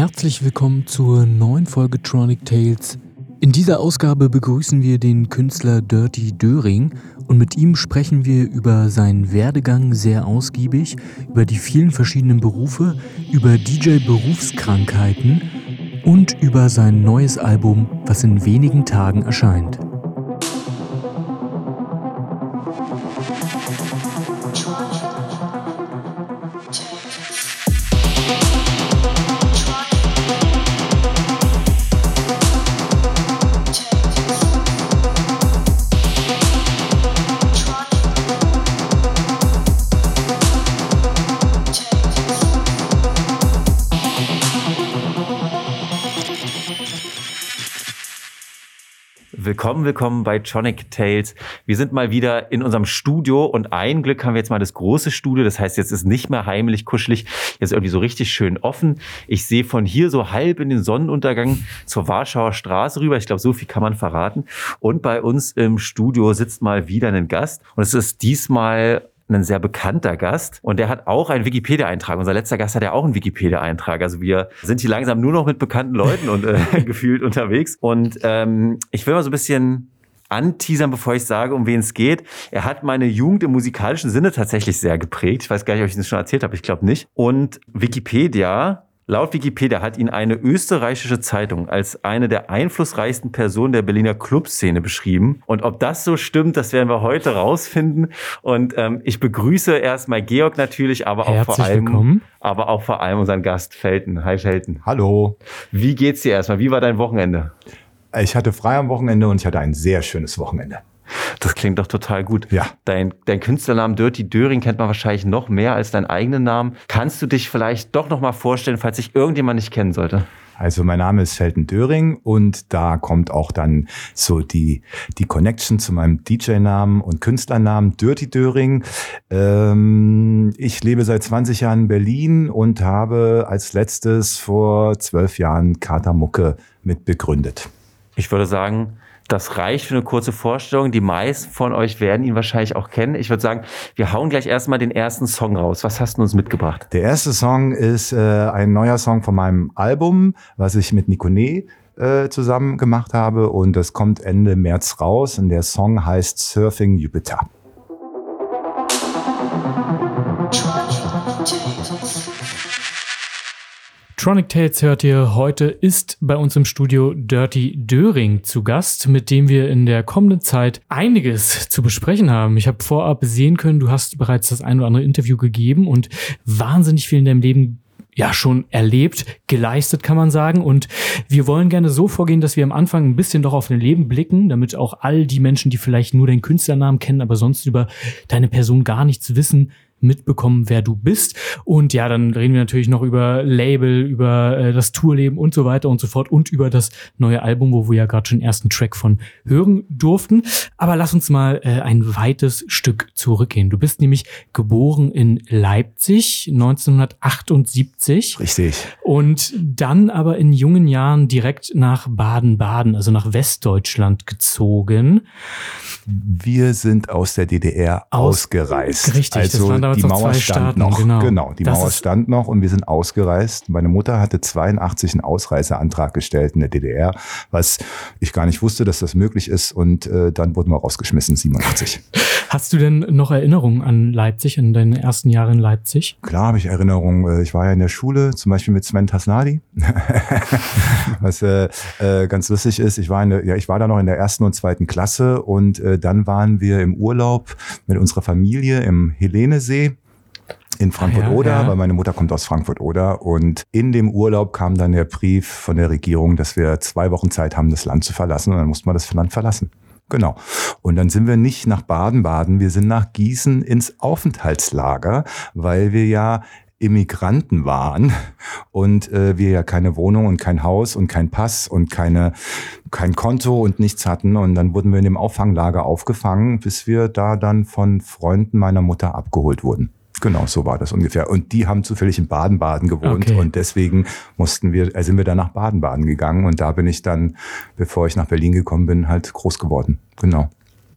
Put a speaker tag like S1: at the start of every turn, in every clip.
S1: Herzlich willkommen zur neuen Folge Tronic Tales. In dieser Ausgabe begrüßen wir den Künstler Dirty Döring und mit ihm sprechen wir über seinen Werdegang sehr ausgiebig, über die vielen verschiedenen Berufe, über DJ-Berufskrankheiten und über sein neues Album, was in wenigen Tagen erscheint.
S2: Willkommen, willkommen bei Tronic Tales. Wir sind mal wieder in unserem Studio und ein Glück haben wir jetzt mal das große Studio. Das heißt, jetzt ist nicht mehr heimlich kuschelig, jetzt irgendwie so richtig schön offen. Ich sehe von hier so halb in den Sonnenuntergang zur Warschauer Straße rüber. Ich glaube, so viel kann man verraten. Und bei uns im Studio sitzt mal wieder ein Gast und es ist diesmal ein sehr bekannter Gast und der hat auch einen Wikipedia-Eintrag. Unser letzter Gast hat ja auch einen Wikipedia-Eintrag. Also wir sind hier langsam nur noch mit bekannten Leuten und äh, gefühlt unterwegs. Und ähm, ich will mal so ein bisschen anteasern, bevor ich sage, um wen es geht. Er hat meine Jugend im musikalischen Sinne tatsächlich sehr geprägt. Ich weiß gar nicht, ob ich das schon erzählt habe. Ich glaube nicht. Und Wikipedia Laut Wikipedia hat ihn eine österreichische Zeitung als eine der einflussreichsten Personen der Berliner Clubszene beschrieben. Und ob das so stimmt, das werden wir heute rausfinden. Und ähm, ich begrüße erstmal Georg natürlich, aber auch vor allem, willkommen. aber auch vor allem unseren Gast Felten. Hi Felten.
S3: Hallo.
S2: Wie geht's dir erstmal? Wie war dein Wochenende?
S3: Ich hatte frei am Wochenende und ich hatte ein sehr schönes Wochenende.
S2: Das klingt doch total gut.
S3: Ja.
S2: Dein, dein Künstlernamen Dirty Döring kennt man wahrscheinlich noch mehr als deinen eigenen Namen. Kannst du dich vielleicht doch noch mal vorstellen, falls sich irgendjemand nicht kennen sollte?
S3: Also mein Name ist Felten Döring und da kommt auch dann so die, die Connection zu meinem DJ-Namen und Künstlernamen Dirty Döring. Ähm, ich lebe seit 20 Jahren in Berlin und habe als letztes vor zwölf Jahren Katamucke mit begründet.
S2: Ich würde sagen, das reicht für eine kurze Vorstellung. Die meisten von euch werden ihn wahrscheinlich auch kennen. Ich würde sagen, wir hauen gleich erstmal den ersten Song raus. Was hast du uns mitgebracht?
S3: Der erste Song ist äh, ein neuer Song von meinem Album, was ich mit Nikone äh, zusammen gemacht habe und das kommt Ende März raus und der Song heißt Surfing Jupiter.
S1: Tronic Tales hört ihr heute, ist bei uns im Studio Dirty Döring zu Gast, mit dem wir in der kommenden Zeit einiges zu besprechen haben. Ich habe vorab sehen können, du hast bereits das ein oder andere Interview gegeben und wahnsinnig viel in deinem Leben ja schon erlebt, geleistet, kann man sagen. Und wir wollen gerne so vorgehen, dass wir am Anfang ein bisschen doch auf dein Leben blicken, damit auch all die Menschen, die vielleicht nur deinen Künstlernamen kennen, aber sonst über deine Person gar nichts wissen, mitbekommen, wer du bist. Und ja, dann reden wir natürlich noch über Label, über äh, das Tourleben und so weiter und so fort und über das neue Album, wo wir ja gerade schon den ersten Track von hören durften. Aber lass uns mal äh, ein weites Stück zurückgehen. Du bist nämlich geboren in Leipzig 1978.
S3: Richtig.
S1: Und dann aber in jungen Jahren direkt nach Baden-Baden, also nach Westdeutschland gezogen.
S3: Wir sind aus der DDR aus ausgereist.
S1: Richtig,
S3: also
S1: das waren
S3: die Mauer stand
S1: Staaten,
S3: noch.
S1: Genau,
S3: genau die
S1: das
S3: Mauer stand noch und wir sind ausgereist. Meine Mutter hatte 82 einen Ausreiseantrag gestellt in der DDR, was ich gar nicht wusste, dass das möglich ist. Und äh, dann wurden wir rausgeschmissen, 87.
S1: Hast du denn noch Erinnerungen an Leipzig, an deine ersten Jahre in Leipzig?
S3: Klar habe ich Erinnerungen. Äh, ich war ja in der Schule, zum Beispiel mit Sven Tasnadi, was äh, äh, ganz lustig ist. Ich war, in der, ja, ich war da noch in der ersten und zweiten Klasse und äh, dann waren wir im Urlaub mit unserer Familie im Helenesee in Frankfurt-Oder,
S1: Ja, ja.
S3: weil meine Mutter kommt aus Frankfurt-Oder. Und in dem Urlaub kam dann der Brief von der Regierung, dass wir zwei Wochen Zeit haben, das Land zu verlassen. Und dann mussten wir das Land verlassen. Genau. Und dann sind wir nicht nach Baden-Baden, wir sind nach Gießen ins Aufenthaltslager, weil wir ja Immigranten waren und äh, wir ja keine Wohnung und kein Haus und kein Pass und keine kein Konto und nichts hatten und dann wurden wir in dem Auffanglager aufgefangen, bis wir da dann von Freunden meiner Mutter abgeholt wurden. Genau, so war das ungefähr. Und die haben zufällig in Baden-Baden gewohnt
S1: Okay.
S3: und deswegen mussten wir, äh, sind wir dann nach Baden-Baden gegangen und da bin ich dann, bevor ich nach Berlin gekommen bin, halt groß geworden. Genau.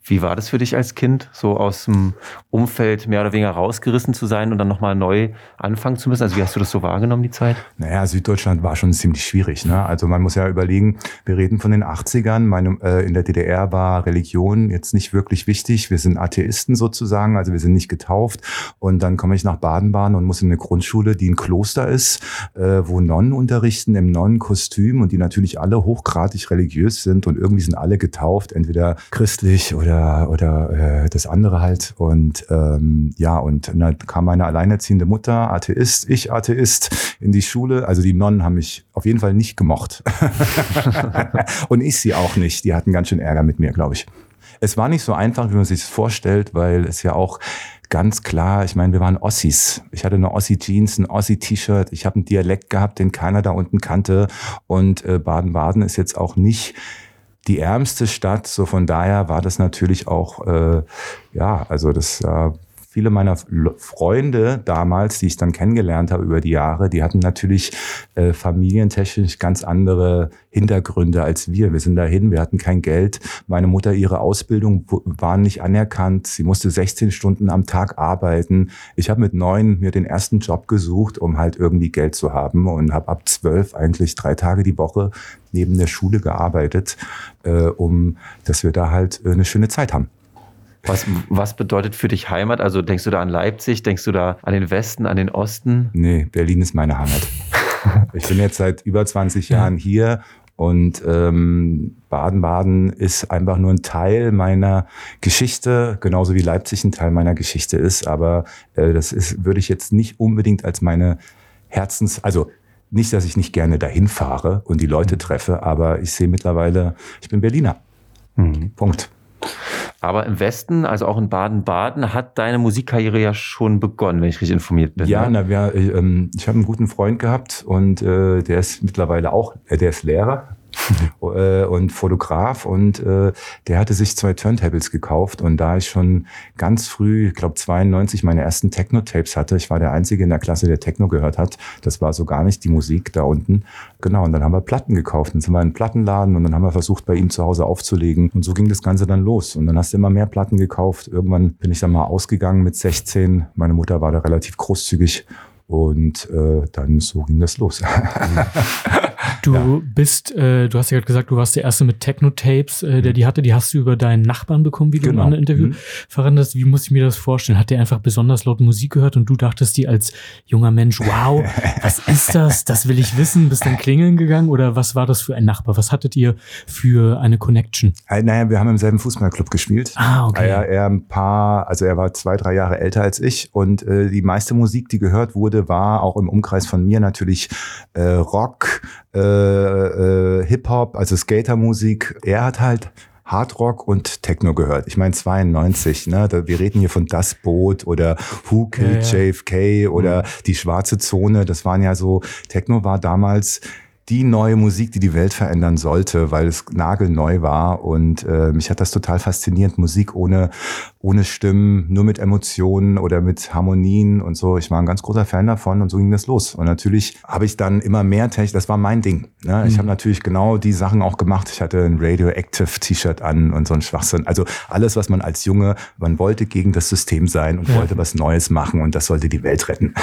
S2: Wie war das für dich als Kind, so aus dem Umfeld mehr oder weniger rausgerissen zu sein und dann nochmal neu anfangen zu müssen? Also wie hast du das so wahrgenommen, die Zeit?
S3: Naja, Süddeutschland war schon ziemlich schwierig. Ne? Also man muss ja überlegen, wir reden von den 80ern. Meine, äh, in der DDR war Religion jetzt nicht wirklich wichtig. Wir sind Atheisten sozusagen, also wir sind nicht getauft. Und dann komme ich nach Baden-Baden und muss in eine Grundschule, die ein Kloster ist, äh, wo Nonnen unterrichten im Nonnenkostüm und die natürlich alle hochgradig religiös sind und irgendwie sind alle getauft, entweder christlich oder oder, oder äh, das andere halt. Und ähm, ja, und dann kam meine alleinerziehende Mutter, Atheist, ich Atheist, in die Schule. Also die Nonnen haben mich auf jeden Fall nicht gemocht. und ich sie auch nicht. Die hatten ganz schön Ärger mit mir, glaube ich. Es war nicht so einfach, wie man sich das vorstellt, weil es ja auch ganz klar, ich meine, wir waren Ossis. Ich hatte eine Ossi-Jeans, ein Ossi-T-Shirt, ich habe einen Dialekt gehabt, den keiner da unten kannte. Und äh, Baden-Baden ist jetzt auch nicht die ärmste Stadt. So von daher war das natürlich auch, äh, ja, also das äh, viele meiner Freunde damals, die ich dann kennengelernt habe über die Jahre, die hatten natürlich äh, familientechnisch ganz andere Hintergründe als wir. Wir sind dahin, wir hatten kein Geld. Meine Mutter, ihre Ausbildung war nicht anerkannt. Sie musste 16 Stunden am Tag arbeiten. Ich habe mit neun mir den ersten Job gesucht, um halt irgendwie Geld zu haben und habe ab zwölf eigentlich drei Tage die Woche neben der Schule gearbeitet, äh, um dass wir da halt äh, eine schöne Zeit haben.
S2: Was, was bedeutet für dich Heimat? Also denkst du da an Leipzig? Denkst du da an den Westen, an den Osten?
S3: Nee, Berlin ist meine Heimat. ich bin jetzt seit über 20 Jahren hier und ähm, Baden-Baden ist einfach nur ein Teil meiner Geschichte, genauso wie Leipzig ein Teil meiner Geschichte ist. Aber äh, das ist, würde ich jetzt nicht unbedingt als meine Herzens, also nicht, dass ich nicht gerne dahin fahre und die Leute treffe, aber ich sehe mittlerweile, ich bin Berliner. Mhm. Punkt.
S2: Aber im Westen, also auch in Baden-Baden, hat deine Musikkarriere ja schon begonnen, wenn ich richtig informiert bin.
S3: Ja, ne? na, wir, äh, ich habe einen guten Freund gehabt und äh, der ist mittlerweile auch, äh, der ist Lehrer äh, und Fotograf und äh, der hatte sich zwei Turntables gekauft und da ich schon ganz früh, ich glaube 92, meine ersten Techno-Tapes hatte, ich war der Einzige in der Klasse, der Techno gehört hat, das war so gar nicht die Musik da unten, genau, und dann haben wir Platten gekauft, dann sind wir in einen Plattenladen und dann haben wir versucht, bei ihm zu Hause aufzulegen. Und so ging das Ganze dann los. Und dann hast du immer mehr Platten gekauft, irgendwann bin ich dann mal ausgegangen mit 16, meine Mutter war da relativ großzügig. Und äh, dann so ging das los.
S1: Du ja. bist, äh, du hast ja gerade gesagt, du warst der Erste mit Techno-Tapes, äh, der mhm. die hatte. Die hast du über deinen Nachbarn bekommen, wie du genau. in einem Interview mhm. verraten hast. Wie muss ich mir das vorstellen? Hat der einfach besonders laut Musik gehört und du dachtest dir als junger Mensch, wow, was ist das? Das will ich wissen. Bist dann klingeln gegangen oder was war das für ein Nachbar? Was hattet ihr für eine Connection?
S3: Äh, naja, wir haben im selben Fußballclub gespielt.
S1: Ah, okay.
S3: Er, er ein paar, also er war zwei, drei Jahre älter als ich und äh, die meiste Musik, die gehört wurde, war auch im Umkreis von mir natürlich äh, Rock, äh, äh, Hip-Hop, also Skatermusik. Er hat halt Hardrock und Techno gehört. Ich meine 92, ne? wir reden hier von Das Boot oder Who Killed ja, ja. JFK oder mhm. die Schwarze Zone. Das waren ja so, Techno war damals die neue Musik, die die Welt verändern sollte, weil es nagelneu war. Und äh, mich hat das total fasziniert. Musik ohne, ohne Stimmen, nur mit Emotionen oder mit Harmonien und so. Ich war ein ganz großer Fan davon und so ging das los. Und natürlich habe ich dann immer mehr Technik, das war mein Ding. Ne? Ich mhm. habe natürlich genau die Sachen auch gemacht. Ich hatte ein Radioactive T-Shirt an und so ein Schwachsinn. Also alles, was man als Junge, man wollte gegen das System sein und ja. wollte was Neues machen und das sollte die Welt retten.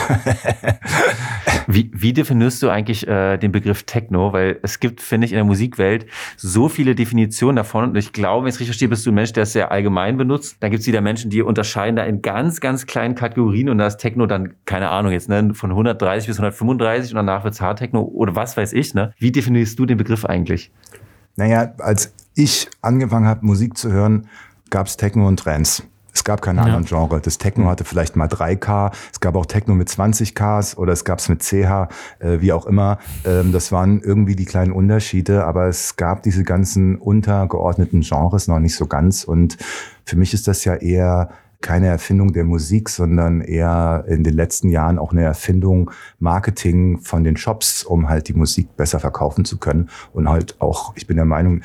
S2: wie, wie definierst du eigentlich äh, den Begriff Techno, weil es gibt, finde ich, in der Musikwelt so viele Definitionen davon. Und ich glaube, wenn ich es richtig verstehe, bist du ein Mensch, der es sehr allgemein benutzt. Dann gibt es wieder Menschen, die unterscheiden da in ganz, ganz kleinen Kategorien und da ist Techno dann, keine Ahnung, jetzt ne, von 130 bis 135 und danach wird es Hardtechno oder was weiß ich. Ne? Wie definierst du den Begriff eigentlich?
S3: Naja, als ich angefangen habe, Musik zu hören, gab es Techno und Trends. Es gab keine ja. anderen Genre. Das Techno hatte vielleicht mal 3K, es gab auch Techno mit 20Ks oder es gab es mit CH, äh, wie auch immer. Ähm, das waren irgendwie die kleinen Unterschiede, aber es gab diese ganzen untergeordneten Genres noch nicht so ganz. Und für mich ist das ja eher keine Erfindung der Musik, sondern eher in den letzten Jahren auch eine Erfindung Marketing von den Shops, um halt die Musik besser verkaufen zu können. Und halt auch, ich bin der Meinung,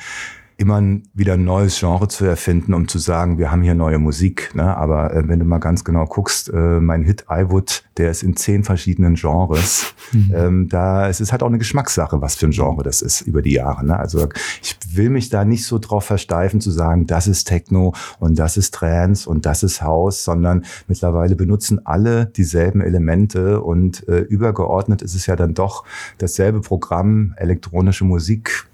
S3: immer wieder ein neues Genre zu erfinden, um zu sagen, wir haben hier neue Musik. Ne? Aber äh, wenn du mal ganz genau guckst, äh, mein Hit I Would, der ist in zehn verschiedenen Genres. Mhm. Ähm, da es ist halt auch eine Geschmackssache, was für ein Genre das ist über die Jahre. Ne? Also ich will mich da nicht so drauf versteifen zu sagen, das ist Techno und das ist Trance und das ist House, sondern mittlerweile benutzen alle dieselben Elemente und äh, übergeordnet ist es ja dann doch dasselbe Programm, elektronische Musik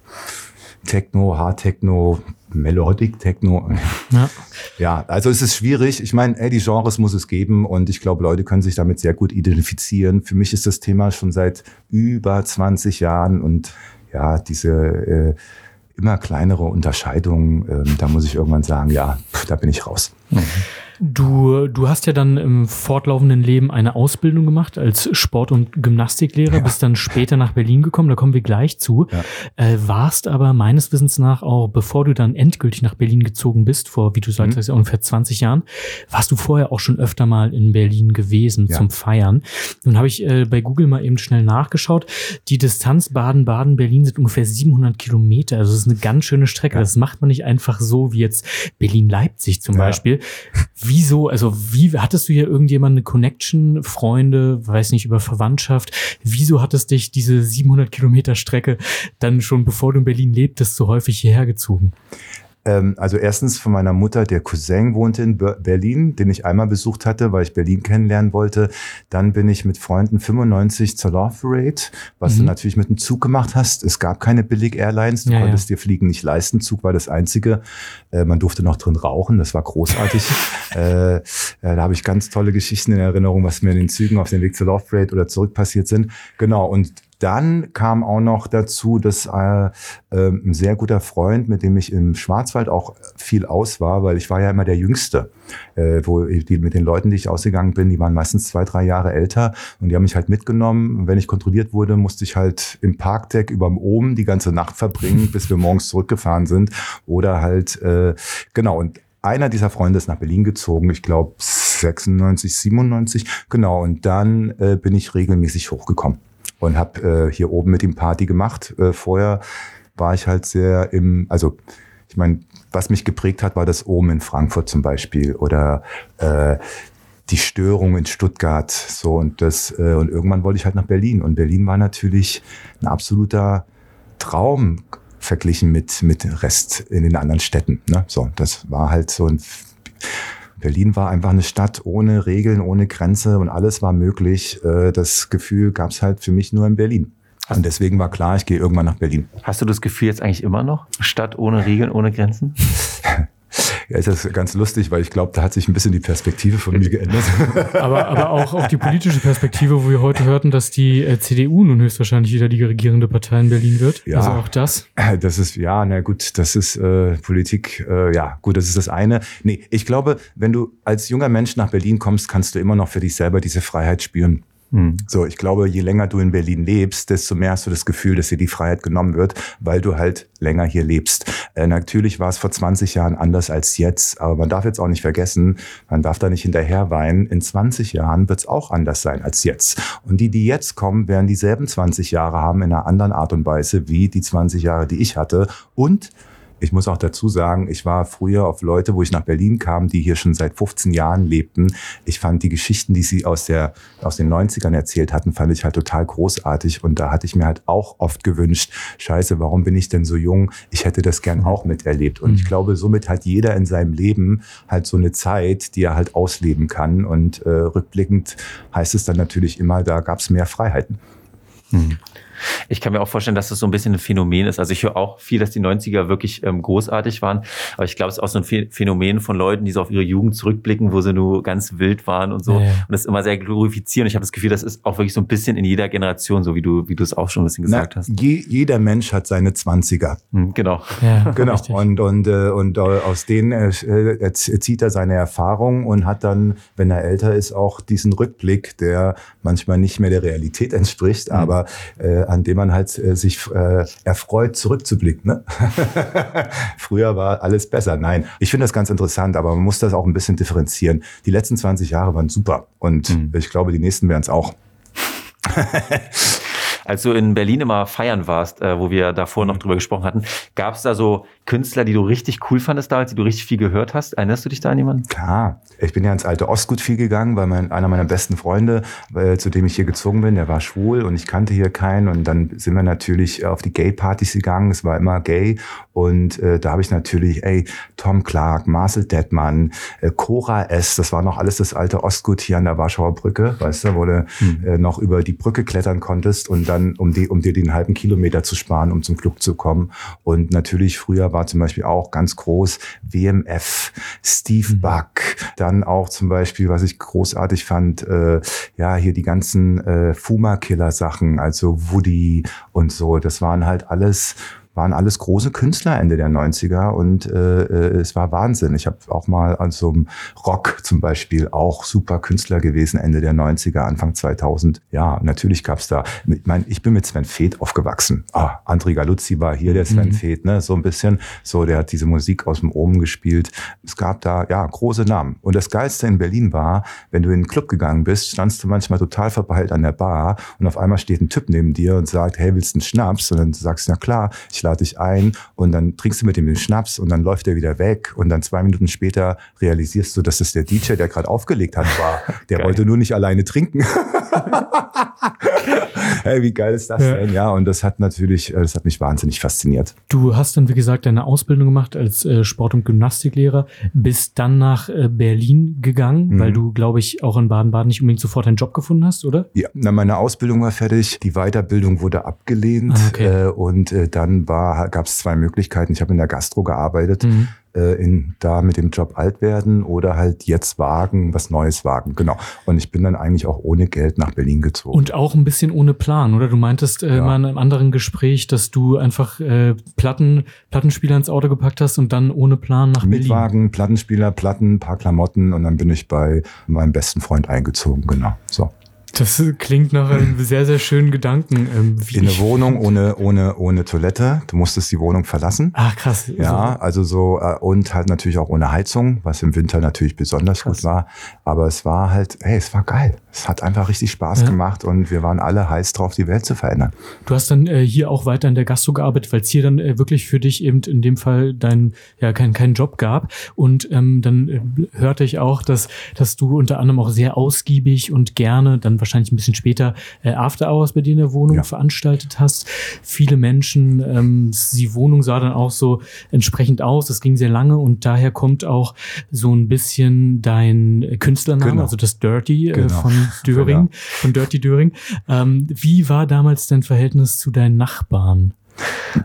S3: Techno, Hard Techno, Melodic Techno. Ja. ja, also es ist schwierig. Ich meine, ey, die Genres muss es geben und ich glaube, Leute können sich damit sehr gut identifizieren. Für mich ist das Thema schon seit über 20 Jahren und ja, diese äh, immer kleinere Unterscheidungen, äh, da muss ich irgendwann sagen, ja, pff, da bin ich raus. Mhm.
S1: Du, du hast ja dann im fortlaufenden Leben eine Ausbildung gemacht als Sport- und Gymnastiklehrer, ja. bist dann später nach Berlin gekommen, da kommen wir gleich zu. Ja. Äh, warst aber meines Wissens nach auch, bevor du dann endgültig nach Berlin gezogen bist, vor, wie du sagst, mhm. ungefähr 20 Jahren, warst du vorher auch schon öfter mal in Berlin gewesen ja. zum Feiern. Nun habe ich äh, bei Google mal eben schnell nachgeschaut. Die Distanz Baden-Baden-Berlin sind ungefähr 700 Kilometer. Also das ist eine ganz schöne Strecke. Das macht man nicht einfach so wie jetzt Berlin-Leipzig zum Beispiel. Wie wieso, also wie hattest du hier irgendjemand eine Connection, Freunde, weiß nicht, über Verwandtschaft? Wieso hattest dich diese 700 Kilometer Strecke dann schon, bevor du in Berlin lebtest, so häufig hierher gezogen?
S3: Ähm, also erstens von meiner Mutter, der Cousin wohnte in Berlin, den ich einmal besucht hatte, weil ich Berlin kennenlernen wollte. Dann bin ich mit Freunden 95 zur Love Parade, was mhm. du natürlich mit dem Zug gemacht hast. Es gab keine Billig-Airlines, du ja, konntest ja. dir Fliegen nicht leisten. Zug war das Einzige. Äh, man durfte noch drin rauchen, das war großartig. äh, äh, da habe ich ganz tolle Geschichten in Erinnerung, was mir in den Zügen auf dem Weg zur Love Parade oder zurück passiert sind. Genau, und dann kam auch noch dazu, dass äh, äh, ein sehr guter Freund, mit dem ich im Schwarzwald auch viel aus war, weil ich war ja immer der Jüngste, äh, wo die, mit den Leuten, die ich ausgegangen bin, die waren meistens zwei, drei Jahre älter und die haben mich halt mitgenommen. Wenn ich kontrolliert wurde, musste ich halt im Parkdeck überm Ohm die ganze Nacht verbringen, bis wir morgens zurückgefahren sind. Oder halt, äh, genau, und einer dieser Freunde ist nach Berlin gezogen, ich glaube 96, 97, genau, und dann äh, bin ich regelmäßig hochgekommen und habe äh, hier oben mit ihm Party gemacht. Äh, vorher war ich halt sehr im, also ich meine, was mich geprägt hat, war das oben in Frankfurt zum Beispiel oder äh, die Störung in Stuttgart so und das äh, und irgendwann wollte ich halt nach Berlin und Berlin war natürlich ein absoluter Traum verglichen mit mit Rest in den anderen Städten. Ne? So, das war halt so ein Berlin war einfach eine Stadt ohne Regeln, ohne Grenze und alles war möglich. Äh, das Gefühl gab es halt für mich nur in Berlin. Und deswegen war klar, ich gehe irgendwann nach Berlin.
S2: Hast du das Gefühl jetzt eigentlich immer noch? Stadt ohne Regeln, ohne Grenzen?
S3: Ja, ist das ganz lustig, weil ich glaube, da hat sich ein bisschen die Perspektive von mir geändert.
S1: aber, aber auch auf die politische Perspektive, wo wir heute hörten, dass die äh, CDU nun höchstwahrscheinlich wieder die regierende Partei in Berlin wird.
S3: Ja, also auch das. Das ist, ja, na gut, das ist äh, Politik, äh, ja, gut, das ist das eine. Nee, ich glaube, wenn du als junger Mensch nach Berlin kommst, kannst du immer noch für dich selber diese Freiheit spüren. Hm. So, ich glaube, je länger du in Berlin lebst, desto mehr hast du das Gefühl, dass dir die Freiheit genommen wird, weil du halt länger hier lebst. Äh, natürlich war es vor 20 Jahren anders als jetzt, aber man darf jetzt auch nicht vergessen, man darf da nicht hinterher weinen. In 20 Jahren wird es auch anders sein als jetzt. Und die, die jetzt kommen, werden dieselben 20 Jahre haben in einer anderen Art und Weise wie die 20 Jahre, die ich hatte. Und ich muss auch dazu sagen, ich war früher auf Leute, wo ich nach Berlin kam, die hier schon seit 15 Jahren lebten. Ich fand die Geschichten, die sie aus, der, aus den 90ern erzählt hatten, fand ich halt total großartig. Und da hatte ich mir halt auch oft gewünscht, scheiße, warum bin ich denn so jung? Ich hätte das gern auch miterlebt. Und ich mhm. glaube, somit hat jeder in seinem Leben halt so eine Zeit, die er halt ausleben kann. Und äh, rückblickend heißt es dann natürlich immer, da gab es mehr Freiheiten.
S2: Ich kann mir auch vorstellen, dass das so ein bisschen ein Phänomen ist. Also ich höre auch viel, dass die 90er wirklich ähm, großartig waren. Aber ich glaube, es ist auch so ein Phänomen von Leuten, die so auf ihre Jugend zurückblicken, wo sie nur ganz wild waren und so. Ja. Und das immer sehr glorifizieren. Ich habe das Gefühl, das ist auch wirklich so ein bisschen in jeder Generation, so wie du, wie du es auch schon ein bisschen gesagt Na, hast.
S3: Je, jeder Mensch hat seine 20er.
S2: Hm, genau.
S3: Ja, genau. Richtig. Und, und, äh, und äh, aus denen äh, zieht er seine Erfahrung und hat dann, wenn er älter ist, auch diesen Rückblick, der manchmal nicht mehr der Realität entspricht, mhm. aber äh, an dem man halt äh, sich äh, erfreut zurückzublicken. Ne? Früher war alles besser. Nein, ich finde das ganz interessant, aber man muss das auch ein bisschen differenzieren. Die letzten 20 Jahre waren super und mhm. ich glaube, die nächsten werden es auch.
S2: Als du in Berlin immer feiern warst, äh, wo wir davor noch drüber gesprochen hatten, gab es da so Künstler, die du richtig cool fandest damals, die du richtig viel gehört hast? Erinnerst du dich da an jemanden?
S3: Klar. Ich bin ja ins alte Ostgut viel gegangen, weil mein, einer meiner besten Freunde, äh, zu dem ich hier gezogen bin, der war schwul und ich kannte hier keinen. Und dann sind wir natürlich auf die Gay-Partys gegangen. Es war immer gay. Und äh, da habe ich natürlich, ey, Tom Clark, Marcel Detmann, äh, Cora S., das war noch alles das alte Ostgut hier an der Warschauer Brücke, weißt du, wo du hm. äh, noch über die Brücke klettern konntest und dann, um, die, um dir den halben Kilometer zu sparen, um zum Club zu kommen. Und natürlich früher war zum Beispiel auch ganz groß WMF, Steve mhm. Buck, dann auch zum Beispiel, was ich großartig fand, äh, ja, hier die ganzen äh, Fuma-Killer-Sachen, also Woody und so. Das waren halt alles waren alles große Künstler Ende der 90er und äh, äh, es war Wahnsinn. Ich habe auch mal an so einem Rock zum Beispiel auch super Künstler gewesen Ende der 90er, Anfang 2000. Ja, natürlich gab's da, ich, mein, ich bin mit Sven Feth aufgewachsen. Ah, André Galuzzi war hier, der Sven mhm. Feth, ne, so ein bisschen. So, der hat diese Musik aus dem Oben gespielt. Es gab da, ja, große Namen. Und das Geilste in Berlin war, wenn du in den Club gegangen bist, standst du manchmal total verpeilt an der Bar und auf einmal steht ein Typ neben dir und sagt, hey, willst du einen Schnaps? Und dann sagst du, na klar, ich lade dich ein und dann trinkst du mit ihm den Schnaps und dann läuft er wieder weg und dann zwei Minuten später realisierst du, dass es der DJ, der gerade aufgelegt hat, war. Der geil. wollte nur nicht alleine trinken. hey, wie geil ist das ja. denn? Ja, und das hat natürlich, äh, das hat mich wahnsinnig fasziniert.
S1: Du hast dann, wie gesagt, deine Ausbildung gemacht als äh, Sport- und Gymnastiklehrer, bist dann nach äh, Berlin gegangen, mhm. weil du, glaube ich, auch in Baden-Baden nicht unbedingt sofort einen Job gefunden hast, oder?
S3: Ja, na, meine Ausbildung war fertig, die Weiterbildung wurde abgelehnt ah, okay. und äh, dann gab es zwei Möglichkeiten. Ich habe in der Gastro gearbeitet. Mhm äh, in, da mit dem Job alt werden oder halt jetzt wagen, was Neues wagen. Genau. Und ich bin dann eigentlich auch ohne Geld nach Berlin gezogen.
S1: Und auch ein bisschen ohne Plan, oder? Du meintest äh, ja. mal in einem anderen Gespräch, dass du einfach äh, Platten, Plattenspieler ins Auto gepackt hast und dann ohne Plan nach Berlin.
S3: Mietwagen, Plattenspieler, Platten, paar Klamotten und dann bin ich bei meinem besten Freund eingezogen. Genau. So.
S1: Das klingt nach einem sehr, sehr schönen Gedanken.
S3: Ähm, In eine Wohnung ohne, ohne, ohne Toilette. Du musstest die Wohnung verlassen.
S1: Ach, krass.
S3: Ja, also so, äh, und halt natürlich auch ohne Heizung, was im Winter natürlich besonders krass. gut war. Aber es war halt, hey, es war geil. Es hat einfach richtig Spaß ja. gemacht und wir waren alle heiß drauf, die Welt zu verändern.
S1: Du hast dann äh, hier auch weiter in der Gastro gearbeitet, weil es hier dann äh, wirklich für dich eben in dem Fall dein, ja, kein, keinen Job gab. Und ähm, dann äh, hörte ich auch, dass, dass du unter anderem auch sehr ausgiebig und gerne dann wahrscheinlich ein bisschen später äh, After Hours bei dir in der Wohnung ja. veranstaltet hast. Viele Menschen, ähm, die Wohnung sah dann auch so entsprechend aus. Das ging sehr lange und daher kommt auch so ein bisschen dein Künstlername, genau. also das Dirty äh, genau. von Döring, genau. von Dirty Döring. Ähm, wie war damals dein Verhältnis zu deinen Nachbarn?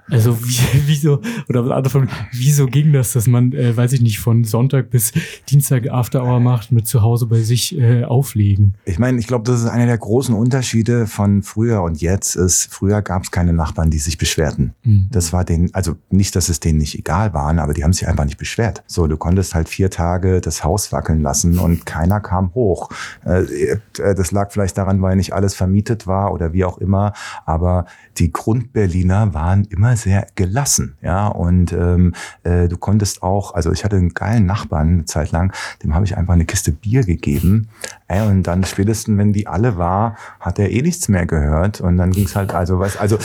S1: Also wie, wieso, oder andersrum, wieso ging das, dass man, äh, weiß ich nicht, von Sonntag bis Dienstag After Hour macht mit zu Hause bei sich äh, auflegen?
S3: Ich meine, ich glaube, das ist einer der großen Unterschiede von früher und jetzt ist, früher gab es keine Nachbarn, die sich beschwerten. Mhm. Das war denen, also nicht, dass es denen nicht egal waren, aber die haben sich einfach nicht beschwert. So, du konntest halt vier Tage das Haus wackeln lassen und keiner kam hoch. Äh, äh das lag vielleicht daran, weil nicht alles vermietet war oder wie auch immer, aber die Grundberliner waren immer sehr gelassen, ja, und ähm, äh, du konntest auch, also ich hatte einen geilen Nachbarn eine Zeit lang, dem habe ich einfach eine Kiste Bier gegeben, ey, und dann spätestens, wenn die alle war, hat er eh nichts mehr gehört. Und dann ging es halt, also was, also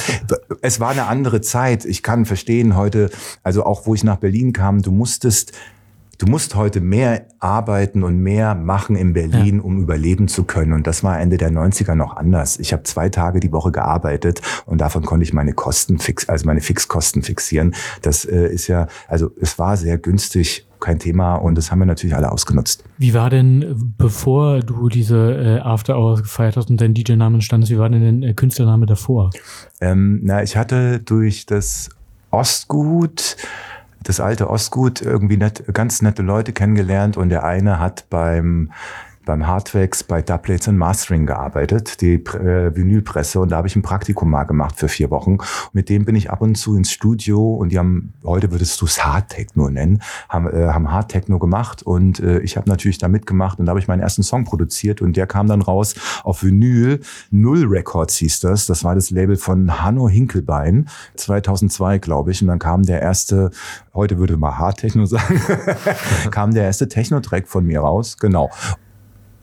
S3: es war eine andere Zeit. Ich kann verstehen heute, also auch wo ich nach Berlin kam, du musstest du musst heute mehr arbeiten und mehr machen in Berlin, ja. um überleben zu können. Und das war Ende der 90er noch anders. Ich habe zwei Tage die Woche gearbeitet und davon konnte ich meine Kosten fix, also meine Fixkosten fixieren. Das äh, ist ja, also es war sehr günstig kein Thema und das haben wir natürlich alle ausgenutzt.
S1: Wie war denn, bevor du diese äh, After Hours gefeiert hast und dein DJ-Name entstanden ist, wie war denn der äh, Künstlername davor?
S3: Ähm, na, ich hatte durch das Ostgut das alte Ostgut irgendwie nett, ganz nette Leute kennengelernt und der eine hat beim beim Hardwax bei Dubplates and Mastering gearbeitet, die äh, Vinylpresse. Und da habe ich ein Praktikum mal gemacht für vier Wochen. Mit dem bin ich ab und zu ins Studio. Und die haben, heute würdest du es Hard Techno nennen, haben, äh, haben Hard Techno gemacht. Und äh, ich habe natürlich da mitgemacht. Und da habe ich meinen ersten Song produziert. Und der kam dann raus auf Vinyl. Null Records hieß das, das war das Label von Hanno Hinkelbein, 2002 glaube ich. Und dann kam der erste, heute würde man Hard Techno sagen, kam der erste Techno-Track von mir raus, genau.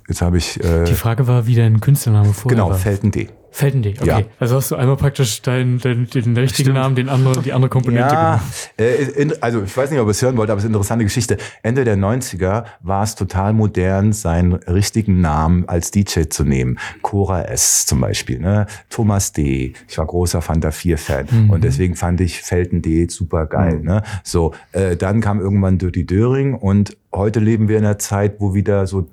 S3: Jetzt habe ich. Äh,
S1: Die Frage war, wie dein Künstlername vorher
S3: genau,
S1: war.
S3: Felten D.
S1: Felden D, okay.
S3: Ja.
S1: Also hast du einmal praktisch deinen, deinen, den richtigen Namen, den anderen, die andere Komponente
S3: Ja,
S1: genommen.
S3: äh, in, also ich weiß nicht, ob ihr es hören wollt, aber es ist eine interessante Geschichte. Ende der 90er war es total modern, seinen richtigen Namen als DJ zu nehmen. Cora S. zum Beispiel, ne? Thomas D. Ich war großer Fanta 4-Fan
S1: Mhm.
S3: und deswegen fand ich Felten D super geil. Ne? So, äh, dann kam irgendwann Dirty Döring und heute leben wir in einer Zeit, wo wieder so,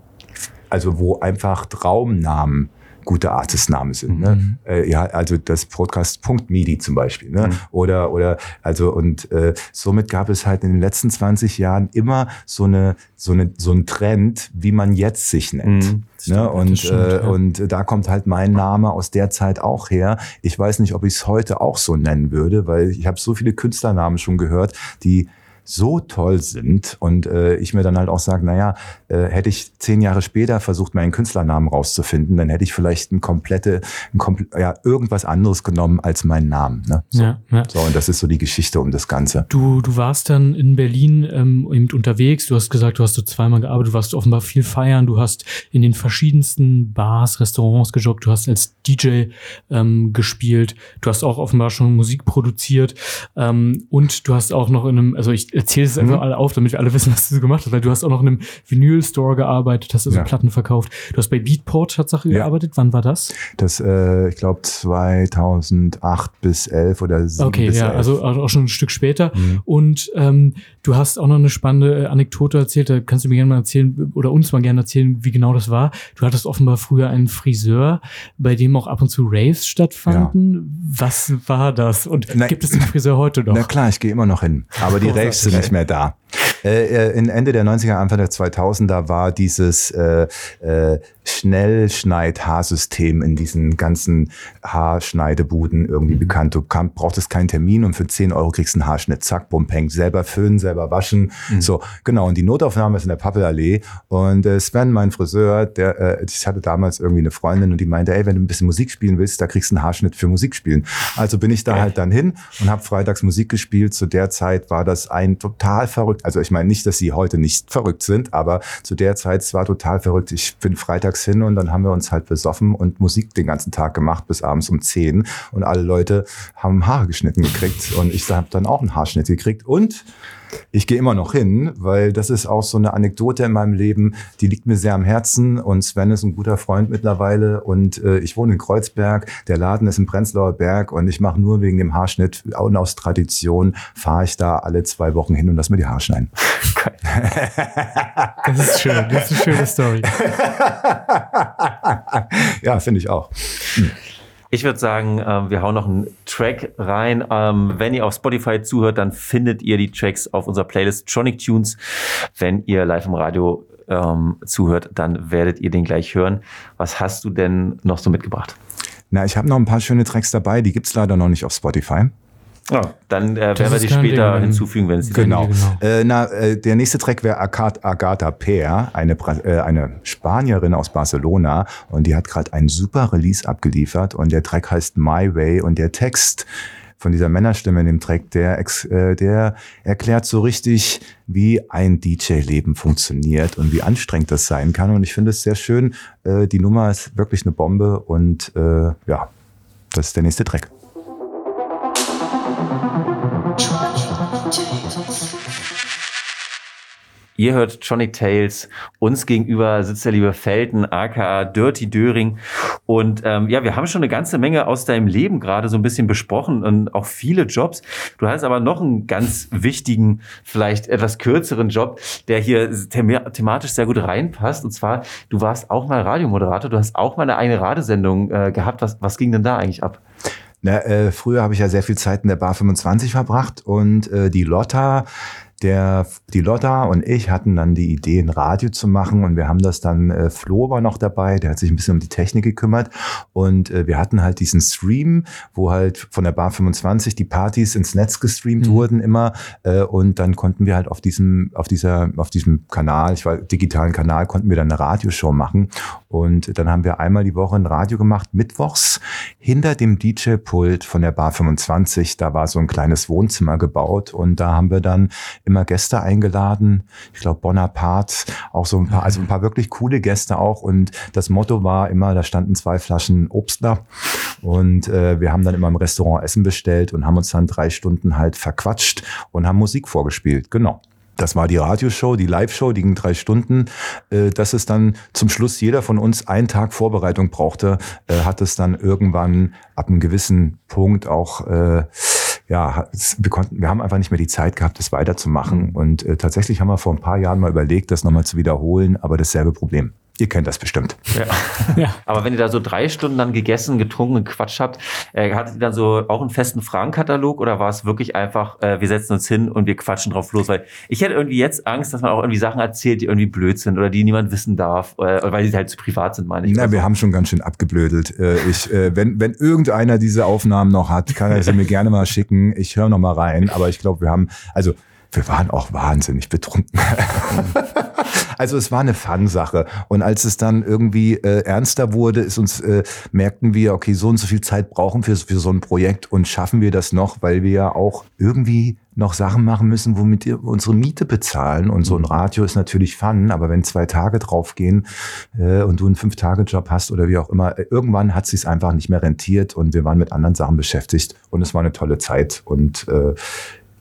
S3: also wo einfach Traumnamen gute Artistnamen sind. Ne? Äh, ja, also das Podcast Punkt MIDI zum Beispiel. Ne? Oder, oder, also, und äh, somit gab es halt in den letzten 20 Jahren immer so eine, so eine, so ein Trend, wie man jetzt sich nennt.
S2: Mhm,
S3: ne? Und,
S1: stimmt,
S3: äh,
S1: ja.
S3: und da kommt halt mein Name aus der Zeit auch her. Ich weiß nicht, ob ich es heute auch so nennen würde, weil ich habe so viele Künstlernamen schon gehört, die so toll sind und äh, ich mir dann halt auch sage, naja, äh, hätte ich zehn Jahre später versucht, meinen Künstlernamen rauszufinden, dann hätte ich vielleicht ein komplette, ein komple ja, irgendwas anderes genommen als meinen Namen. Ne? So.
S1: Ja, ja.
S3: so, und das ist so die Geschichte um das Ganze.
S1: Du, du warst dann in Berlin ähm, eben unterwegs. Du hast gesagt, du hast so zweimal gearbeitet. Du warst offenbar viel feiern. Du hast in den verschiedensten Bars, Restaurants gejobbt. Du hast als DJ ähm, gespielt. Du hast auch offenbar schon Musik produziert. Ähm, und du hast auch noch in einem, also ich erzähle es einfach alle auf, damit wir alle wissen, was du so gemacht hast. Weil du hast auch noch in einem Vinyl-Store gearbeitet, hast also
S3: Ja.
S1: Platten verkauft. Du hast bei Beatport Tatsache
S3: Ja.
S1: gearbeitet. Wann war das?
S3: Das, äh, ich glaube, 2008 bis 11 oder 7
S1: Okay,
S3: bis
S1: ja,
S3: 11.
S1: also auch schon ein Stück später.
S3: Mhm.
S1: Und ähm, du hast auch noch eine spannende äh, Anekdote erzählt, da kannst du mir gerne mal erzählen oder uns mal gerne erzählen, wie genau das war. Du hattest offenbar früher einen Friseur, bei dem auch ab und zu Raves stattfanden. Was war das? Und
S3: Na-
S1: gibt es den Friseur heute noch?
S3: Na klar, ich gehe immer noch hin. Aber die. Raves sind nicht mehr da. Äh, äh, in Ende der 90er, Anfang der 2000er war dieses äh, äh, Schnellschneid-Haarsystem in diesen ganzen Haarschneidebuden irgendwie
S1: Mhm.
S3: bekannt. Du kam, brauchtest keinen Termin und für 10 Euro kriegst du einen Haarschnitt. Zack, bumm, peng. Selber föhnen, selber waschen.
S1: Mhm.
S3: So, genau. Und die Notaufnahme ist in der Pappelallee. Und äh, Sven, mein Friseur, der, äh, ich hatte damals irgendwie eine Freundin und die meinte, ey, wenn du ein bisschen Musik spielen willst, da kriegst du einen Haarschnitt für Musik spielen. Also bin ich da halt dann hin und habe freitags Musik gespielt. Zu der Zeit war das ein total verrückt. Also ich meine nicht, dass sie heute nicht verrückt sind, aber zu der Zeit es war total verrückt. Ich bin freitags hin und dann haben wir uns halt besoffen und Musik den ganzen Tag gemacht bis abends um 10 und alle Leute haben Haare geschnitten gekriegt. Und ich habe dann auch einen Haarschnitt gekriegt. Und ich gehe immer noch hin, weil das ist auch so eine Anekdote in meinem Leben, die liegt mir sehr am Herzen. Und Sven ist ein guter Freund mittlerweile. Und äh, ich wohne in Kreuzberg, der Laden ist im Prenzlauer Berg. Und ich mache nur wegen dem Haarschnitt. Und aus Tradition fahre ich da alle zwei Wochen hin und lass mir die Haare schneiden.
S1: Das ist schön, das ist eine schöne Story.
S3: ja, finde ich auch.
S2: Ich würde sagen, ähm, wir hauen noch einen Track rein. Ähm, wenn ihr auf Spotify zuhört, dann findet ihr die Tracks auf unserer Playlist Tronic Tunes. Wenn ihr live im Radio ähm, zuhört, dann werdet ihr den gleich hören. Was hast du denn noch so mitgebracht?
S3: Na, ich habe noch ein paar schöne Tracks dabei, die gibt's leider noch nicht auf Spotify.
S2: Ja, dann äh, werden wir die später
S1: Ding.
S2: hinzufügen, wenn es die
S3: Genau.
S1: genau.
S3: Äh, na, äh, der nächste Track wäre Agat- Agatha Peer, eine, äh, eine Spanierin aus Barcelona und die hat gerade einen super Release abgeliefert und der Track heißt My Way und der Text von dieser Männerstimme in dem Track, der, ex, äh, der erklärt so richtig, wie ein DJ-Leben funktioniert und wie anstrengend das sein kann und ich finde es sehr schön. Äh, die Nummer ist wirklich eine Bombe und äh, ja, das ist der nächste Track.
S2: Ihr hört Johnny Tales. Uns gegenüber sitzt der liebe Felten, aka Dirty Döring. Und ähm, ja, wir haben schon eine ganze Menge aus deinem Leben gerade so ein bisschen besprochen und auch viele Jobs. Du hast aber noch einen ganz wichtigen, vielleicht etwas kürzeren Job, der hier thema thematisch sehr gut reinpasst. Und zwar, du warst auch mal Radiomoderator. Du hast auch mal eine eigene Radiosendung äh, gehabt. Was, was ging denn da eigentlich ab?
S3: Na, äh, früher habe ich ja sehr viel Zeit in der Bar 25 verbracht und äh, die Lotta, der, die Lotta und ich hatten dann die Idee, ein Radio zu machen und wir haben das dann, äh, Flo war noch dabei, der hat sich ein bisschen um die Technik gekümmert und äh, wir hatten halt diesen Stream, wo halt von der Bar 25 die Partys ins Netz gestreamt
S1: Mhm.
S3: wurden immer äh, und dann konnten wir halt auf diesem, auf dieser, auf diesem Kanal, ich war digitalen Kanal, konnten wir dann eine Radioshow machen Und dann haben wir einmal die Woche ein Radio gemacht, mittwochs, hinter dem DJ-Pult von der Bar 25. Da war so ein kleines Wohnzimmer gebaut und da haben wir dann immer Gäste eingeladen. Ich glaube Bonaparte, auch so ein paar, also ein paar wirklich coole Gäste auch. Und das Motto war immer, da standen zwei Flaschen Obstler und äh, wir haben dann immer im Restaurant Essen bestellt und haben uns dann drei Stunden halt verquatscht und haben Musik vorgespielt. Genau. Das war die Radioshow, die Live-Show, die ging drei Stunden. Äh, dass es dann zum Schluss jeder von uns einen Tag Vorbereitung brauchte, äh, hat es dann irgendwann ab einem gewissen Punkt auch, äh, ja, wir konnten, wir haben einfach nicht mehr die Zeit gehabt, das weiterzumachen. Und äh, tatsächlich haben wir vor ein paar Jahren mal überlegt, das nochmal zu wiederholen, aber dasselbe Problem. Ihr kennt das bestimmt.
S2: Ja. ja. Aber wenn ihr da so drei Stunden dann gegessen, getrunken, Quatsch habt, äh, hattet ihr dann so auch einen festen Fragenkatalog oder war es wirklich einfach, äh, wir setzen uns hin und wir quatschen drauf los? Weil ich hätte irgendwie jetzt Angst, dass man auch irgendwie Sachen erzählt, die irgendwie blöd sind oder die niemand wissen darf, äh, weil die halt zu privat sind, meine ich.
S3: Na, wir so. haben schon ganz schön abgeblödelt. Äh, ich, äh, wenn, wenn irgendeiner diese Aufnahmen noch hat, kann er sie mir gerne mal schicken. Ich höre noch mal rein. Aber ich glaube, wir haben, also wir waren auch wahnsinnig betrunken. also es war eine Fun-Sache. Und als es dann irgendwie äh, ernster wurde, ist uns, äh, merkten wir, okay, so und so viel Zeit brauchen wir für so ein Projekt und schaffen wir das noch, weil wir ja auch irgendwie noch Sachen machen müssen, womit wir unsere Miete bezahlen. Und so ein mhm. Radio ist natürlich Fun, aber wenn zwei Tage draufgehen äh, und du einen Fünf-Tage-Job hast oder wie auch immer, äh, irgendwann hat sich einfach nicht mehr rentiert und wir waren mit anderen Sachen beschäftigt und es war eine tolle Zeit. Und äh,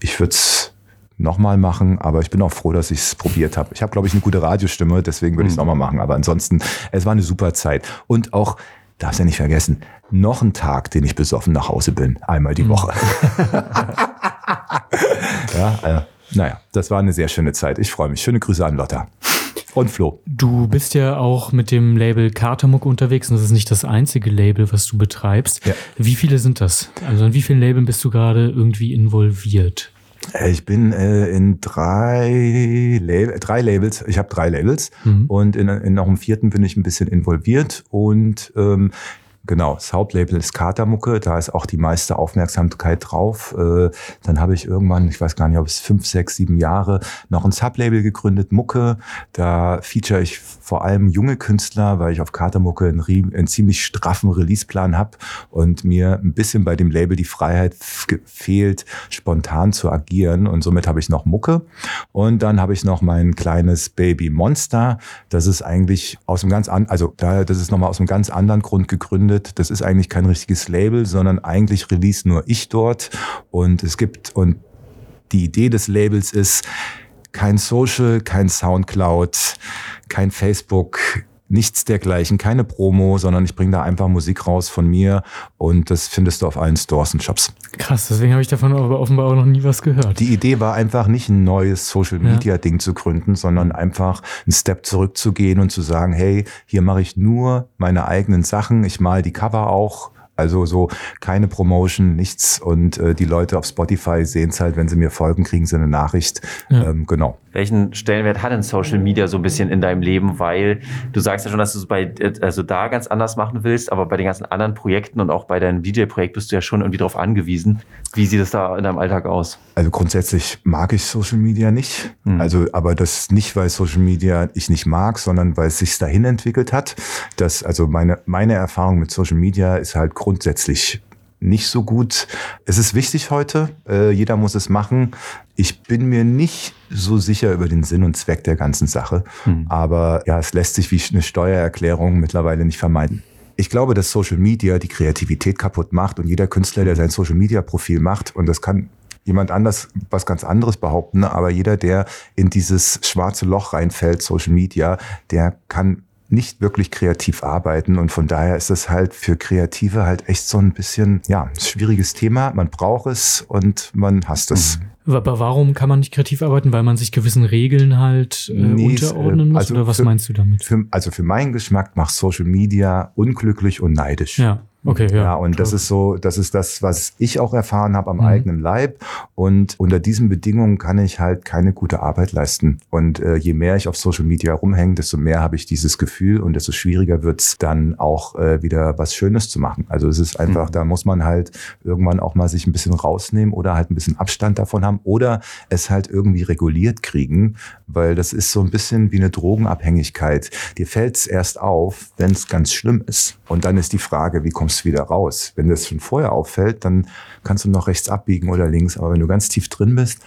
S3: ich würde es nochmal machen, aber ich bin auch froh, dass ich es probiert habe. Ich habe, glaube ich, eine gute Radiostimme, deswegen würde ich es mhm. nochmal machen. Aber ansonsten, es war eine super Zeit. Und auch, darfst ja nicht vergessen, noch ein Tag, den ich besoffen nach Hause bin, einmal die mhm. Woche. ja, äh, naja, das war eine sehr schöne Zeit. Ich freue mich. Schöne Grüße an Lotta. Und Flo.
S1: Du bist ja auch mit dem Label Katermuck unterwegs und das ist nicht das einzige Label, was du betreibst. Ja. Wie viele sind das? Also an wie vielen Labeln bist du gerade irgendwie involviert?
S3: Äh, ich bin äh, in drei, Lab drei Labels, ich habe drei Labels. Mhm. und in, in noch einem vierten bin ich ein bisschen involviert. Und ähm, Genau, das Hauptlabel ist Katermucke, da ist auch die meiste Aufmerksamkeit drauf. Äh, dann habe ich irgendwann, ich weiß gar nicht, ob es fünf, sechs, sieben Jahre, noch ein Sublabel gegründet, Mucke. Da feature ich vor allem junge Künstler, weil ich auf Katermucke einen, einen ziemlich straffen Releaseplan habe und mir ein bisschen bei dem Label die Freiheit fehlt, spontan zu agieren. Und somit habe ich noch Mucke. Und dann habe ich noch mein kleines Baby Monster. Das ist eigentlich aus einem ganz an, also das ist nochmal aus einem ganz anderen Grund gegründet gegründet. Das ist eigentlich kein richtiges Label, sondern eigentlich release nur ich dort. Und es gibt, und die Idee des Labels ist, kein Social, kein Soundcloud, kein Facebook, nichts dergleichen, keine Promo, sondern ich bringe da einfach Musik raus von mir und das findest du auf allen Stores und Shops.
S1: Krass, deswegen habe ich davon aber offenbar auch noch nie was gehört.
S3: Die Idee war einfach nicht ein neues Social Media ja. Ding zu gründen, sondern einfach einen Step zurückzugehen und zu sagen, hey, hier mache ich nur meine eigenen Sachen, ich mal die Cover auch also so keine Promotion, nichts. Und äh, die Leute auf Spotify sehen es halt, wenn sie mir folgen, kriegen sie eine Nachricht. Ja. Ähm, genau.
S2: Welchen Stellenwert hat denn Social Media so ein bisschen in deinem Leben? Weil du sagst ja schon, dass du es bei also da ganz anders machen willst, aber bei den ganzen anderen Projekten und auch bei deinem DJ-Projekt bist du ja schon irgendwie darauf angewiesen. Wie sieht es da in deinem Alltag aus?
S3: Also grundsätzlich mag ich Social Media nicht. Mhm. Also, aber das nicht, weil Social Media ich nicht mag, sondern weil es sich dahin entwickelt hat. Das, also meine, meine Erfahrung mit Social Media ist halt grundsätzlich nicht so gut. Es ist wichtig heute, äh, jeder muss es machen. Ich bin mir nicht so sicher über den Sinn und Zweck der ganzen Sache, hm. aber ja, es lässt sich wie eine Steuererklärung mittlerweile nicht vermeiden. Ich glaube, dass Social Media die Kreativität kaputt macht und jeder Künstler, der sein Social Media Profil macht, und das kann jemand anders was ganz anderes behaupten, aber jeder, der in dieses schwarze Loch reinfällt, Social Media, der kann nicht wirklich kreativ arbeiten und von daher ist es halt für Kreative halt echt so ein bisschen, ja, schwieriges Thema. Man braucht es und man hasst es.
S1: Mhm. Aber warum kann man nicht kreativ arbeiten? Weil man sich gewissen Regeln halt äh, nee, unterordnen muss? Also oder was
S3: für,
S1: meinst du damit?
S3: Für, also für meinen Geschmack macht Social Media unglücklich und neidisch.
S1: Ja. Okay, ja.
S3: Ja, und das ist so, das ist das, was ich auch erfahren habe am eigenen Leib. Und unter diesen Bedingungen kann ich halt keine gute Arbeit leisten. Und äh, je mehr ich auf Social Media rumhänge, desto mehr habe ich dieses Gefühl und desto schwieriger wird's dann auch äh, wieder was Schönes zu machen. Also es ist einfach, da muss man halt irgendwann auch mal sich ein bisschen rausnehmen oder halt ein bisschen Abstand davon haben oder es halt irgendwie reguliert kriegen, weil das ist so ein bisschen wie eine Drogenabhängigkeit. Dir fällt's erst auf, wenn es ganz schlimm ist. Und dann ist die Frage, wie kommst du wieder raus? Wenn das schon vorher auffällt, dann kannst du noch rechts abbiegen oder links. Aber wenn du ganz tief drin bist,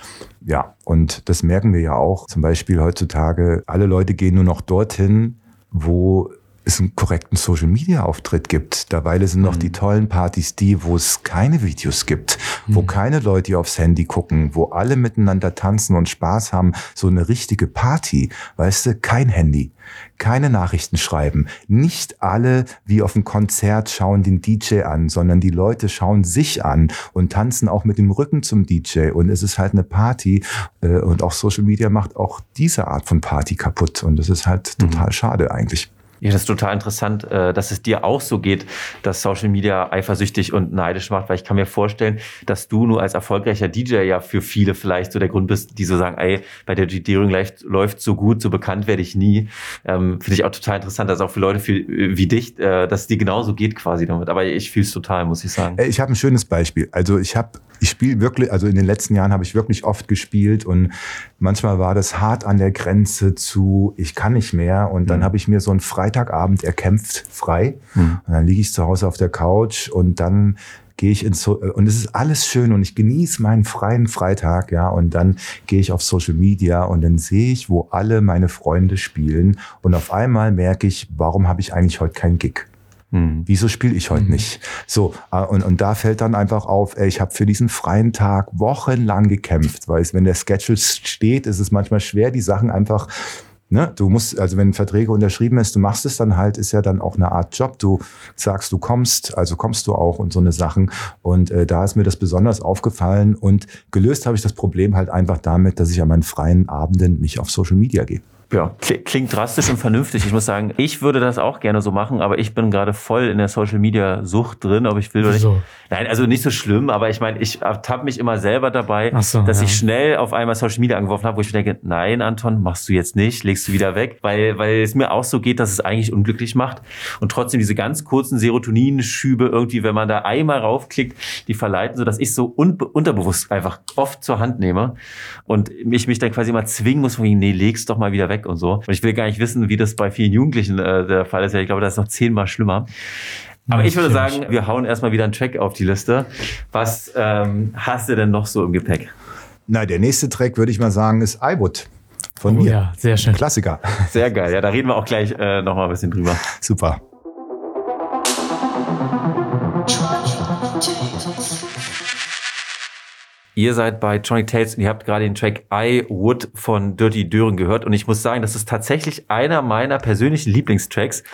S3: ja, und das merken wir ja auch. Zum Beispiel heutzutage, alle Leute gehen nur noch dorthin, wo es einen korrekten Social Media Auftritt gibt. Dabei sind noch die tollen Partys die, wo es keine Videos gibt, wo keine Leute aufs Handy gucken, wo alle miteinander tanzen und Spaß haben. So eine richtige Party, weißt du, kein Handy. Keine Nachrichten schreiben. Nicht alle wie auf einem Konzert schauen den DJ an, sondern die Leute schauen sich an und tanzen auch mit dem Rücken zum DJ. Und es ist halt eine Party. äh, Und auch Social Media macht auch diese Art von Party kaputt. Und das ist halt total schade eigentlich.
S2: Ja, das ist total interessant, äh, dass es dir auch so geht, dass Social Media eifersüchtig und neidisch macht, weil ich kann mir vorstellen, dass du nur als erfolgreicher DJ ja für viele vielleicht so der Grund bist, die so sagen, ey, bei der DJ-Dierung läuft, so gut, so bekannt werde ich nie. Ähm, Finde ich auch total interessant, dass auch für Leute viel, wie dich, äh, dass es dir genauso geht quasi damit. Aber ich fühle es total, muss ich sagen.
S3: Äh, Ich habe ein schönes Beispiel. Also ich habe, ich spiele wirklich, also in den letzten Jahren habe ich wirklich oft gespielt und manchmal war das hart an der Grenze zu, ich kann nicht mehr. Und dann habe ich mir so einen Freitagabend erkämpft, frei. Und dann liege ich zu Hause auf der Couch und dann gehe ich ins so und es ist alles schön und ich genieße meinen freien Freitag, ja, und dann gehe ich auf Social Media und dann sehe ich, wo alle meine Freunde spielen und auf einmal merke ich, warum habe ich eigentlich heute keinen Gig? Wieso spiele ich heute nicht? So, äh, und, und da fällt dann einfach auf, ey, ich habe für diesen freien Tag wochenlang gekämpft, weil es, wenn der Schedule steht, ist es manchmal schwer, die Sachen einfach Ne, du musst, also wenn Verträge unterschrieben ist, du machst es dann halt, ist ja dann auch eine Art Job. Du sagst, du kommst, also kommst du auch und so eine Sachen. Und äh, da ist mir das besonders aufgefallen. Und gelöst habe ich das Problem halt einfach damit, dass ich an meinen freien Abenden nicht auf Social Media gehe.
S2: Ja, kli- klingt drastisch und vernünftig. Ich muss sagen, ich würde das auch gerne so machen, aber ich bin gerade voll in der Social Media Sucht drin, ob ich will oder nicht.
S1: Wieso?
S2: Nein, also nicht so schlimm, aber ich meine, ich ertappe mich immer selber dabei,
S1: so,
S2: dass
S1: ja.
S2: ich schnell auf einmal Social Media angeworfen habe, wo ich mir denke, nein, Anton, machst du jetzt nicht, legst du wieder weg, weil, weil es mir auch so geht, dass es eigentlich unglücklich macht und trotzdem diese ganz kurzen Serotoninschübe irgendwie, wenn man da einmal raufklickt, die verleiten, so dass ich so unterbewusst einfach oft zur Hand nehme und ich mich dann quasi immer zwingen muss, von nee, leg's doch mal wieder weg und so. Und ich will gar nicht wissen, wie das bei vielen Jugendlichen äh, der Fall ist. Ja, ich glaube, das ist noch zehnmal schlimmer. Aber ich würde sagen, wir hauen erstmal wieder einen Track auf die Liste. Was ähm, hast du denn noch so im Gepäck?
S3: Na, der nächste Track, würde ich mal sagen, ist iWood von
S1: Oh
S3: mir.
S1: ja, sehr schön.
S3: Klassiker.
S2: Sehr geil. Ja, da reden wir auch gleich äh, noch mal ein bisschen drüber.
S3: Super.
S2: Ihr seid bei Tronic Tales und ihr habt gerade den Track I Would von Dirty Dören gehört. Und ich muss sagen, das ist tatsächlich einer meiner persönlichen Lieblingstracks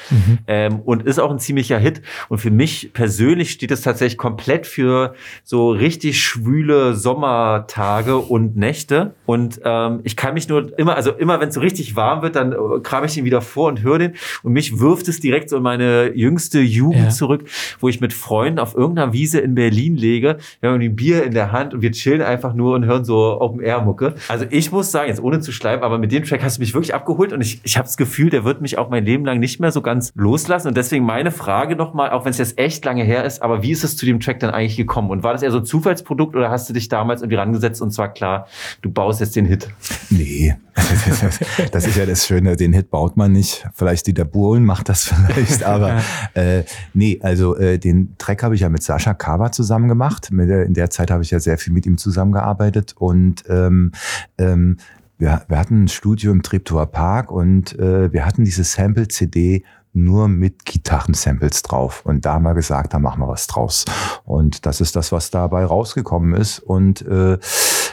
S2: ähm, und ist auch ein ziemlicher Hit. Und für mich persönlich steht es tatsächlich komplett für so richtig schwüle Sommertage und Nächte. Und ähm, ich kann mich nur immer, also immer wenn es so richtig warm wird, dann äh, kram ich den wieder vor und höre den. Und mich wirft es direkt so in meine jüngste Jugend
S1: Ja.
S2: zurück, wo ich mit Freunden auf irgendeiner Wiese in Berlin lege. Wir haben ein Bier in der Hand und wir chillen einfach nur und hören so Open-Air-Mucke. Also ich muss sagen, jetzt ohne zu schleimen, aber mit dem Track hast du mich wirklich abgeholt und ich, ich habe das Gefühl, der wird mich auch mein Leben lang nicht mehr so ganz loslassen. Und deswegen meine Frage nochmal, auch wenn es jetzt echt lange her ist, aber wie ist es zu dem Track dann eigentlich gekommen? Und war das eher so ein Zufallsprodukt oder hast du dich damals irgendwie rangesetzt und zwar klar, du baust jetzt den Hit?
S3: Nee, das ist ja das Schöne, den Hit baut man nicht. Vielleicht Dieter Bohlen macht das vielleicht, aber äh, nee, also äh, den Track habe ich ja mit Sascha Kava zusammen gemacht. In der Zeit habe ich ja sehr viel mit ihm zusammengearbeitet und ähm, ähm, wir, wir hatten ein Studio im Treptower Park und äh, wir hatten diese Sample-CD nur mit Gitarrensamples drauf. Und da haben wir gesagt, da machen wir was draus. Und das ist das, was dabei rausgekommen ist. Und äh,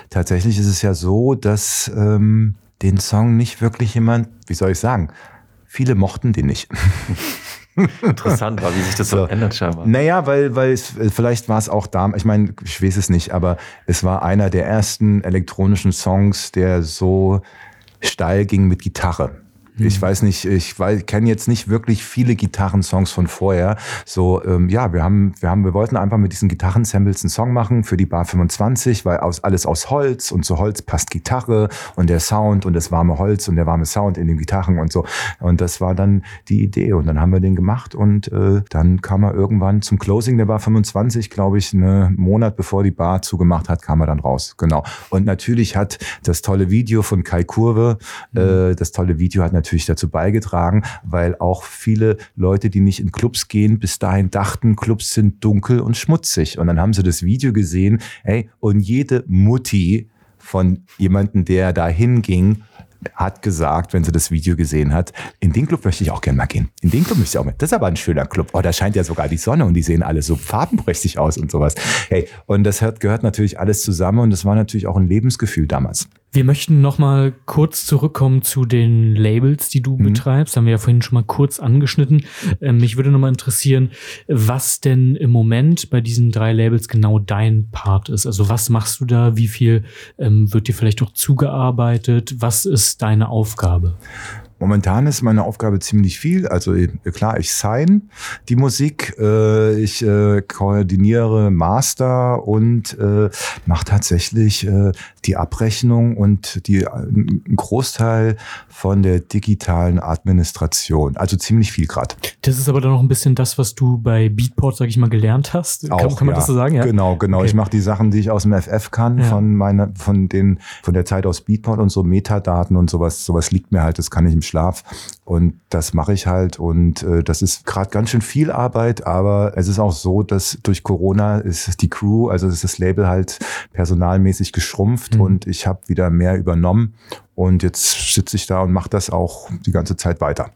S3: tatsächlich ist es ja so, dass ähm, den Song nicht wirklich jemand, wie soll ich sagen, viele mochten den nicht.
S2: Interessant war, wie sich das so,
S3: So.
S2: ändert scheinbar.
S3: Naja, weil, weil es, vielleicht war es auch da, ich meine, ich weiß es nicht, aber es war einer der ersten elektronischen Songs, der so steil ging mit Gitarre. Mhm. Ich weiß nicht, ich kenne jetzt nicht wirklich viele Gitarrensongs von vorher. So, ähm, ja, wir haben, wir haben, wir wollten einfach mit diesen Gitarrensamples einen Song machen für die Bar 25, weil aus, alles aus Holz und zu Holz passt Gitarre und der Sound und das warme Holz und der warme Sound in den Gitarren und so. Und das war dann die Idee und dann haben wir den gemacht und äh, dann kam er irgendwann zum Closing der Bar 25, glaube ich, einen Monat bevor die Bar zugemacht hat, kam er dann raus. Genau. Und natürlich hat das tolle Video von Kai Kurve, äh, das tolle Video hat natürlich dazu beigetragen, weil auch viele Leute, die nicht in Clubs gehen, bis dahin dachten, Clubs sind dunkel und schmutzig. Und dann haben sie das Video gesehen, ey, und jede Mutti von jemanden, der da hinging, hat gesagt, wenn sie das Video gesehen hat, in den Club möchte ich auch gerne mal gehen. In den Club möchte ich auch mal. Das ist aber ein schöner Club. Oh, da scheint ja sogar die Sonne und die sehen alle so farbenprächtig aus und sowas. Hey, und das gehört natürlich alles zusammen und das war natürlich auch ein Lebensgefühl damals.
S1: Wir möchten noch mal kurz zurückkommen zu den Labels, die du mhm. betreibst. Haben wir ja vorhin schon mal kurz angeschnitten. Ähm, mich würde noch mal interessieren, was denn im Moment bei diesen drei Labels genau dein Part ist. Also was machst du da? Wie viel ähm, wird dir vielleicht auch zugearbeitet? Was ist deine Aufgabe?
S3: Momentan ist meine Aufgabe ziemlich viel. Also äh, klar, ich sign die Musik, äh, ich äh, koordiniere Master und äh, mache tatsächlich äh, die Abrechnung und die, ein Großteil von der digitalen Administration. Also ziemlich viel gerade.
S1: Das ist aber dann noch ein bisschen das, was du bei Beatport, sag ich mal, gelernt hast.
S3: Auch, kann, kann man ja. das so sagen? Ja? Genau, genau. Okay. Ich mache die Sachen, die ich aus dem FF kann, ja. von meiner, von den, von der Zeit aus Beatport und so Metadaten und sowas. Sowas liegt mir halt, das kann ich im Schlaf. Und das mache ich halt. Und äh, das ist gerade ganz schön viel Arbeit, aber es ist auch so, dass durch Corona ist die Crew, also ist das Label halt personalmäßig geschrumpft mhm. und ich habe wieder mehr übernommen. Und jetzt sitze ich da und mache das auch die ganze Zeit weiter.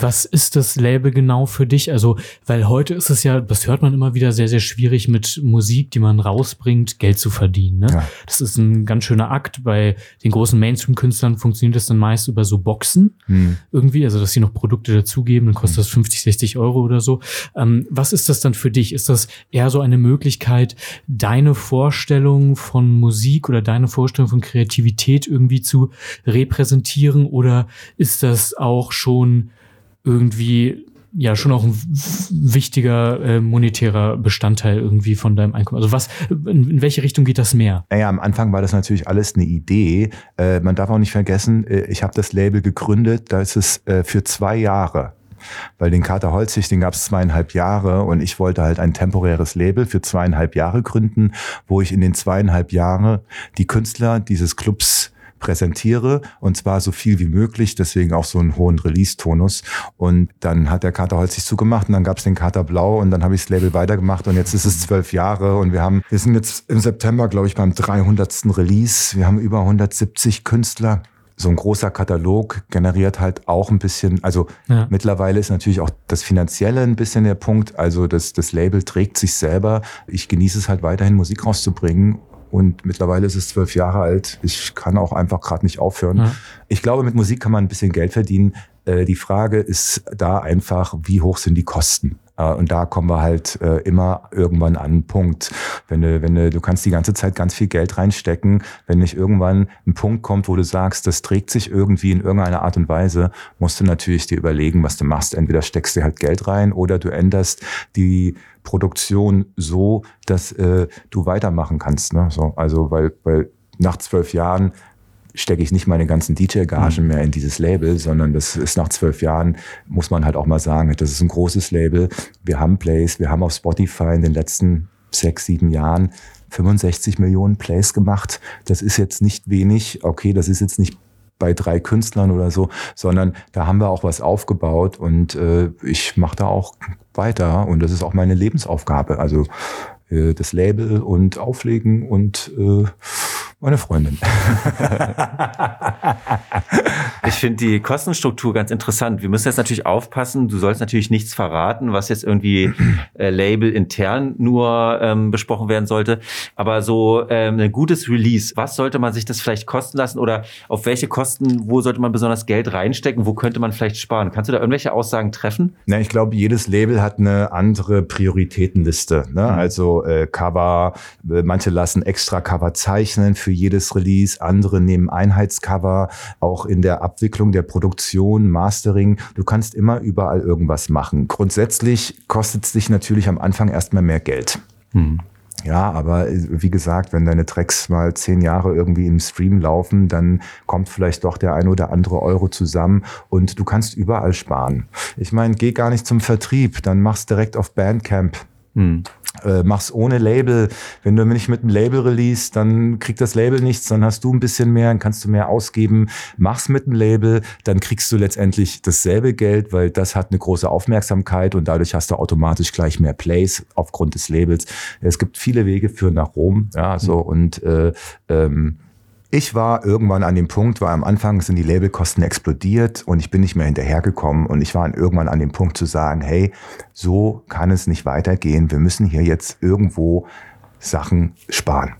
S1: Was ist das Label genau für dich? Also, weil heute ist es ja, das hört man immer wieder, sehr, sehr schwierig mit Musik, die man rausbringt, Geld zu verdienen. Ne? Ja. Das ist ein ganz schöner Akt. Bei den großen Mainstream-Künstlern funktioniert das dann meist über so Boxen hm. irgendwie, also dass sie noch Produkte dazugeben, dann kostet hm. das 50, 60 Euro oder so. Ähm, was ist das dann für dich? Ist das eher so eine Möglichkeit, deine Vorstellung von Musik oder deine Vorstellung von Kreativität irgendwie zu repräsentieren oder ist das auch schon irgendwie ja schon auch ein wichtiger äh, monetärer Bestandteil irgendwie von deinem Einkommen. Also was, in, in, welche Richtung geht das mehr?
S3: Naja, am Anfang war das natürlich alles eine Idee. Äh, man darf auch nicht vergessen, äh, ich habe das Label gegründet, da ist es äh, für zwei Jahre. Weil den Kater Holzig, den gab es zweieinhalb Jahre und ich wollte halt ein temporäres Label für zweieinhalb Jahre gründen, wo ich in den zweieinhalb Jahren die Künstler dieses Clubs präsentiere und zwar so viel wie möglich, deswegen auch so einen hohen Release-Tonus. Und dann hat der Kater Holz sich zugemacht und dann gab es den Kater Blau und dann habe ich das Label weitergemacht und jetzt ist es zwölf Jahre und wir haben, wir sind jetzt im September, glaube ich, beim 300. Release. Wir haben über 170 Künstler so ein großer Katalog generiert halt auch ein bisschen, also ja. mittlerweile ist natürlich auch das Finanzielle ein bisschen der Punkt. Also das, das Label trägt sich selber. Ich genieße es halt weiterhin, Musik rauszubringen und mittlerweile ist es zwölf Jahre alt. Ich kann auch einfach gerade nicht aufhören. Ja. Ich glaube, mit Musik kann man ein bisschen Geld verdienen. Äh, die Frage ist da einfach, wie hoch sind die Kosten? Äh, und da kommen wir halt äh, immer irgendwann an einen Punkt. Wenn du, wenn du, du kannst die ganze Zeit ganz viel Geld reinstecken, wenn nicht irgendwann ein Punkt kommt, wo du sagst, das trägt sich irgendwie in irgendeiner Art und Weise, musst du natürlich dir überlegen, was du machst. Entweder steckst du halt Geld rein oder du änderst die Produktion so, dass äh, du weitermachen kannst. Ne? So, also weil, weil nach zwölf Jahren stecke ich nicht meine ganzen DJ-Gagen mhm. mehr in dieses Label, sondern das ist nach zwölf Jahren, muss man halt auch mal sagen, das ist ein großes Label. Wir haben Plays, wir haben auf Spotify in den letzten sechs, sieben Jahren 65 Millionen Plays gemacht. Das ist jetzt nicht wenig. Okay, das ist jetzt nicht bei drei Künstlern oder so, sondern da haben wir auch was aufgebaut und äh, ich mache da auch weiter und das ist auch meine Lebensaufgabe. Also äh, das Label und Auflegen und äh, meine Freundin.
S2: ich finde die Kostenstruktur ganz interessant. Wir müssen jetzt natürlich aufpassen. Du sollst natürlich nichts verraten, was jetzt irgendwie äh, Label intern nur ähm, besprochen werden sollte. Aber so ähm, ein gutes Release, was sollte man sich das vielleicht kosten lassen oder auf welche Kosten, wo sollte man besonders Geld reinstecken? Wo könnte man vielleicht sparen? Kannst du da irgendwelche Aussagen treffen?
S3: Na, ich glaube, jedes Label hat eine andere Prioritätenliste. Ne? Mhm. Also äh, Cover, äh, manche lassen extra Cover zeichnen für für jedes Release. Andere nehmen Einheitscover. Auch in der Abwicklung der Produktion, Mastering. Du kannst immer überall irgendwas machen. Grundsätzlich kostet es dich natürlich am Anfang erstmal mehr Geld. Hm. Ja, aber äh, wie gesagt, wenn deine Tracks mal zehn Jahre irgendwie im Stream laufen, dann kommt vielleicht doch der ein oder andere Euro zusammen und du kannst überall sparen. Ich meine, geh gar nicht zum Vertrieb, dann mach's direkt auf Bandcamp. Hm. Äh, mach's ohne Label. Wenn du nicht mit einem Label release, dann kriegt das Label nichts, dann hast du ein bisschen mehr, dann kannst du mehr ausgeben. Mach's mit einem Label, dann kriegst du letztendlich dasselbe Geld, weil das hat eine große Aufmerksamkeit und dadurch hast du automatisch gleich mehr Plays aufgrund des Labels. Es gibt viele Wege für nach Rom, ja, so mhm. und äh, ähm, ich war irgendwann an dem Punkt, weil am Anfang sind die Labelkosten explodiert und ich bin nicht mehr hinterhergekommen und ich war irgendwann an dem Punkt zu sagen, hey, so kann es nicht weitergehen. Wir müssen hier jetzt irgendwo Sachen sparen.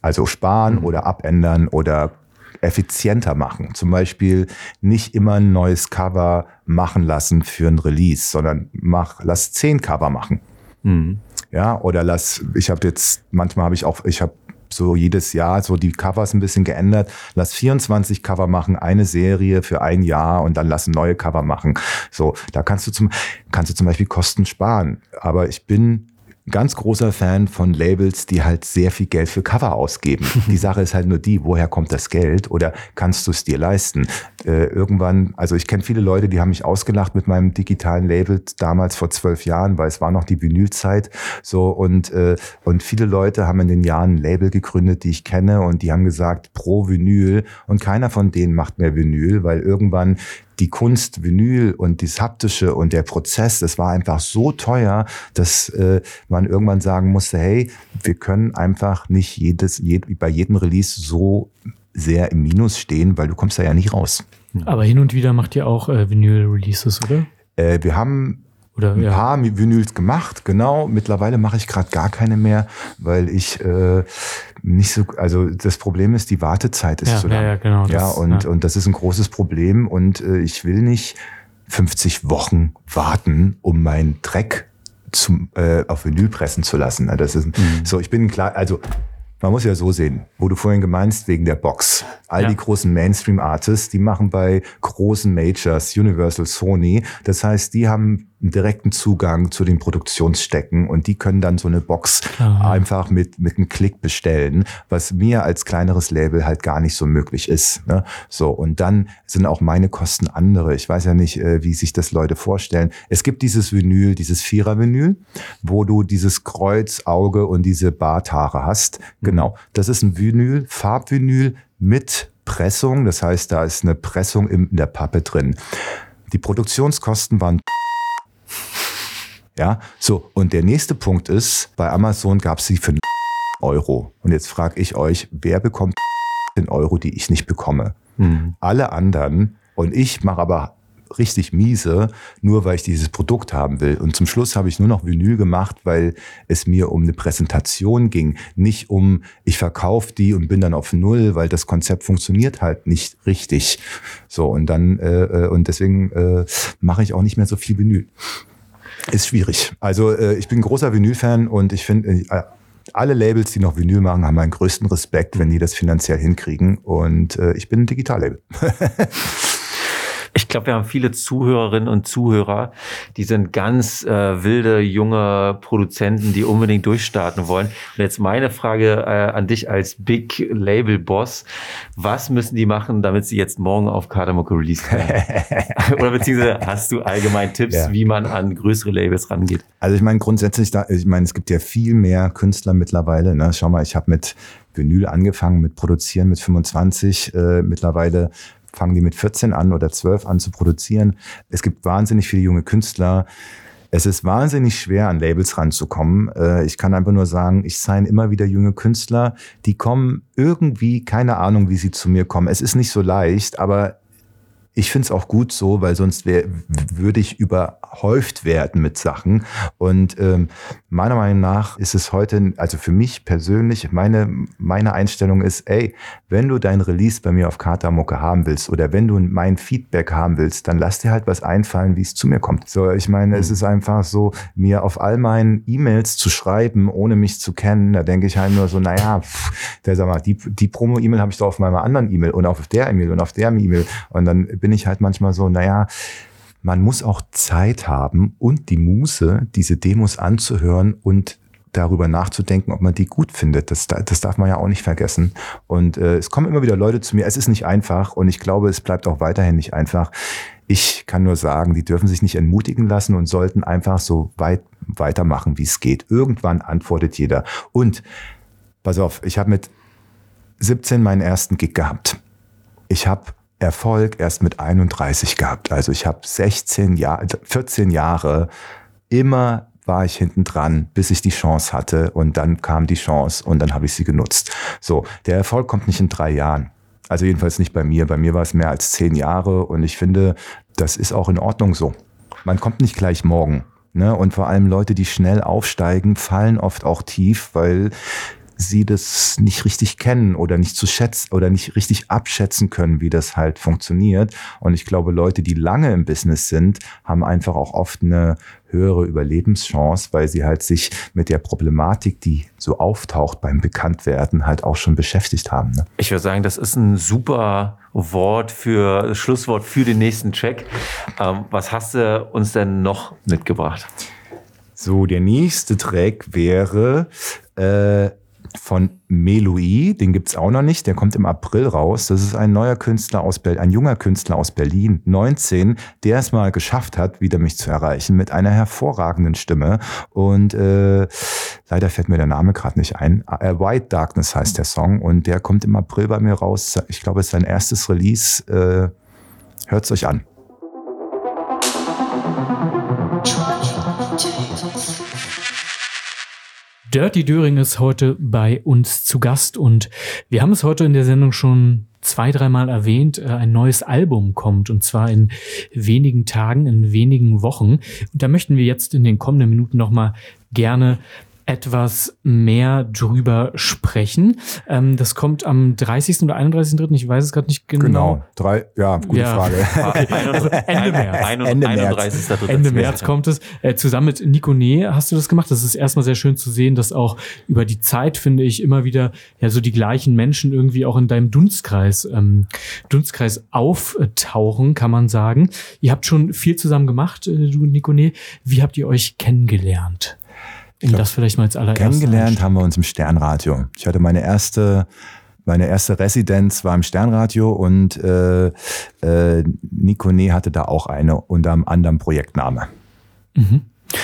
S3: Also sparen mhm. oder abändern oder effizienter machen. Zum Beispiel nicht immer ein neues Cover machen lassen für ein Release, sondern mach, lass zehn Cover machen. Mhm. Ja, oder lass, ich habe jetzt, manchmal habe ich auch, ich habe so jedes Jahr so die Covers ein bisschen geändert. Lass 24 Cover machen, eine Serie für ein Jahr und dann lass neue Cover machen. So, da kannst du zum, kannst du zum Beispiel Kosten sparen. Aber ich bin ganz großer Fan von Labels, die halt sehr viel Geld für Cover ausgeben. die Sache ist halt nur die, woher kommt das Geld oder kannst du es dir leisten? Äh, irgendwann, also ich kenne viele Leute, die haben mich ausgelacht mit meinem digitalen Label damals vor zwölf Jahren, weil es war noch die Vinylzeit. So und äh, und viele Leute haben in den Jahren ein Label gegründet, die ich kenne und die haben gesagt pro Vinyl und keiner von denen macht mehr Vinyl, weil irgendwann die Kunst, Vinyl und das Haptische und der Prozess, das war einfach so teuer, dass äh, man irgendwann sagen musste, hey, wir können einfach nicht jedes, jed, bei jedem Release so sehr im Minus stehen, weil du kommst da ja nicht raus.
S1: Aber hin und wieder macht ihr auch äh, Vinyl-Releases, oder?
S3: Äh, wir haben oder, ein ja. paar Vinyls gemacht, genau. Mittlerweile mache ich gerade gar keine mehr, weil ich äh, nicht so, also das Problem ist, die Wartezeit ist
S1: ja,
S3: zu lang.
S1: Ja, ja, genau.
S3: Ja, das, und, ja. und das ist ein großes Problem und äh, ich will nicht 50 Wochen warten, um meinen Dreck zum, äh, auf Vinyl pressen zu lassen. Das ist mhm. so, ich bin klar, also man muss ja so sehen, wo du vorhin gemeinst, wegen der Box. All ja. die großen Mainstream-Artists, die machen bei großen Majors, Universal, Sony. Das heißt, die haben einen direkten Zugang zu den Produktionsstecken und die können dann so eine Box Klar. einfach mit, mit einem Klick bestellen, was mir als kleineres Label halt gar nicht so möglich ist. Ne? So, und dann sind auch meine Kosten andere. Ich weiß ja nicht, äh, wie sich das Leute vorstellen. Es gibt dieses Vinyl, dieses Vierer-Vinyl, wo du dieses Kreuz, Auge und diese Barthaare hast. Mhm. Genau. Das ist ein Vinyl, Farbvinyl mit Pressung. Das heißt, da ist eine Pressung in der Pappe drin. Die Produktionskosten waren ja, so. Und der nächste Punkt ist, bei Amazon gab es sie für Euro. Und jetzt frage ich euch, wer bekommt den Euro, die ich nicht bekomme? Mhm. Alle anderen. Und ich mache aber richtig miese, nur weil ich dieses Produkt haben will. Und zum Schluss habe ich nur noch Vinyl gemacht, weil es mir um eine Präsentation ging, nicht um, ich verkaufe die und bin dann auf Null, weil das Konzept funktioniert halt nicht richtig. So, und dann, äh, äh und deswegen äh, mache ich auch nicht mehr so viel Vinyl. Ist schwierig. Also äh, ich bin großer Vinyl-Fan und ich finde, äh, alle Labels, die noch Vinyl machen, haben meinen größten Respekt, wenn die das finanziell hinkriegen. Und äh, ich bin ein Digitallabel.
S2: Ich glaube, wir haben viele Zuhörerinnen und Zuhörer, die sind ganz äh, wilde, junge Produzenten, die unbedingt durchstarten wollen. Und jetzt meine Frage äh, an dich als Big Label Boss. Was müssen die machen, damit sie jetzt morgen auf Kardamoko release können? Oder beziehungsweise hast du allgemein Tipps, ja. wie man an größere Labels rangeht?
S3: Also ich meine grundsätzlich, da, ich meine, es gibt ja viel mehr Künstler mittlerweile. Ne? Schau mal, ich habe mit Vinyl angefangen, mit Produzieren mit 25. Äh, mittlerweile fangen die mit 14 an oder 12 an zu produzieren. Es gibt wahnsinnig viele junge Künstler. Es ist wahnsinnig schwer, an Labels ranzukommen. Äh, ich kann einfach nur sagen, ich sign immer wieder junge Künstler, die kommen irgendwie, keine Ahnung, wie sie zu mir kommen. Es ist nicht so leicht, aber ich finde es auch gut so, weil sonst wär, würde ich überhäuft werden mit Sachen. Und ähm, meiner Meinung nach ist es heute, also für mich persönlich, meine, meine Einstellung ist, ey, wenn du dein Release bei mir auf Katamucke haben willst oder wenn du mein Feedback haben willst, dann lass dir halt was einfallen, wie es zu mir kommt. So, ich meine, mhm. es ist einfach so, mir auf all meinen E-Mails zu schreiben, ohne mich zu kennen, da denke ich halt nur so, naja, pff, der sag mal, die, die Promo-E-Mail habe ich doch auf meiner anderen E-Mail und auf der E-Mail und auf der E-Mail. Und dann bin ich halt manchmal so, naja, man muss auch Zeit haben und die Muße, diese Demos anzuhören und darüber nachzudenken, ob man die gut findet. Das, das darf man ja auch nicht vergessen. Und äh, es kommen immer wieder Leute zu mir. Es ist nicht einfach und ich glaube, es bleibt auch weiterhin nicht einfach. Ich kann nur sagen, die dürfen sich nicht entmutigen lassen und sollten einfach so weit weitermachen, wie es geht. Irgendwann antwortet jeder. Und pass auf, ich habe mit 17 meinen ersten Gig gehabt. Ich habe Erfolg erst mit 31 gehabt. Also ich habe 16 Jahre, 14 Jahre immer war ich hinten dran, bis ich die Chance hatte und dann kam die Chance und dann habe ich sie genutzt. So, der Erfolg kommt nicht in drei Jahren. Also jedenfalls nicht bei mir. Bei mir war es mehr als zehn Jahre und ich finde, das ist auch in Ordnung so. Man kommt nicht gleich morgen. Ne? Und vor allem Leute, die schnell aufsteigen, fallen oft auch tief, weil sie das nicht richtig kennen oder nicht zu schätzen oder nicht richtig abschätzen können, wie das halt funktioniert. Und ich glaube, Leute, die lange im Business sind, haben einfach auch oft eine höhere Überlebenschance, weil sie halt sich mit der Problematik, die so auftaucht beim Bekanntwerden, halt auch schon beschäftigt haben. Ne?
S2: Ich würde sagen, das ist ein super Wort für Schlusswort für den nächsten Track. Ähm, was hast du uns denn noch mitgebracht?
S3: So, der nächste Track wäre äh, von Meloi, den gibt's auch noch nicht, der kommt im April raus. Das ist ein neuer Künstler aus Berlin, ein junger Künstler aus Berlin, 19, der es mal geschafft hat, wieder mich zu erreichen mit einer hervorragenden Stimme. Und äh, leider fällt mir der Name gerade nicht ein. Äh, White Darkness heißt der Song und der kommt im April bei mir raus. Ich glaube, es ist sein erstes Release. Äh, hört's euch an.
S1: Dirty Döring ist heute bei uns zu Gast und wir haben es heute in der Sendung schon zwei, dreimal erwähnt, äh, ein neues Album kommt und zwar in wenigen Tagen, in wenigen Wochen. Und da möchten wir jetzt in den kommenden Minuten nochmal gerne etwas mehr drüber sprechen. Ähm, das kommt am 30. oder 31.3., ich weiß es gerade nicht genau.
S3: Genau, drei, ja, gute ja. Frage.
S1: also Ende März.
S2: Ende März,
S1: Ende März kommt es. Äh, zusammen mit Nico Nee hast du das gemacht. Das ist erstmal sehr schön zu sehen, dass auch über die Zeit, finde ich, immer wieder ja so die gleichen Menschen irgendwie auch in deinem Dunstkreis, ähm, Dunstkreis auftauchen, kann man sagen. Ihr habt schon viel zusammen gemacht, äh, du und Nico Nee. Wie habt ihr euch kennengelernt?
S3: Um das vielleicht mal als allererstes. Kennengelernt haben wir uns im Sternradio. Ich hatte meine erste meine erste Residenz war im Sternradio und äh, äh, Nico Nee hatte da auch eine unter einem anderen Projektname. Mhm.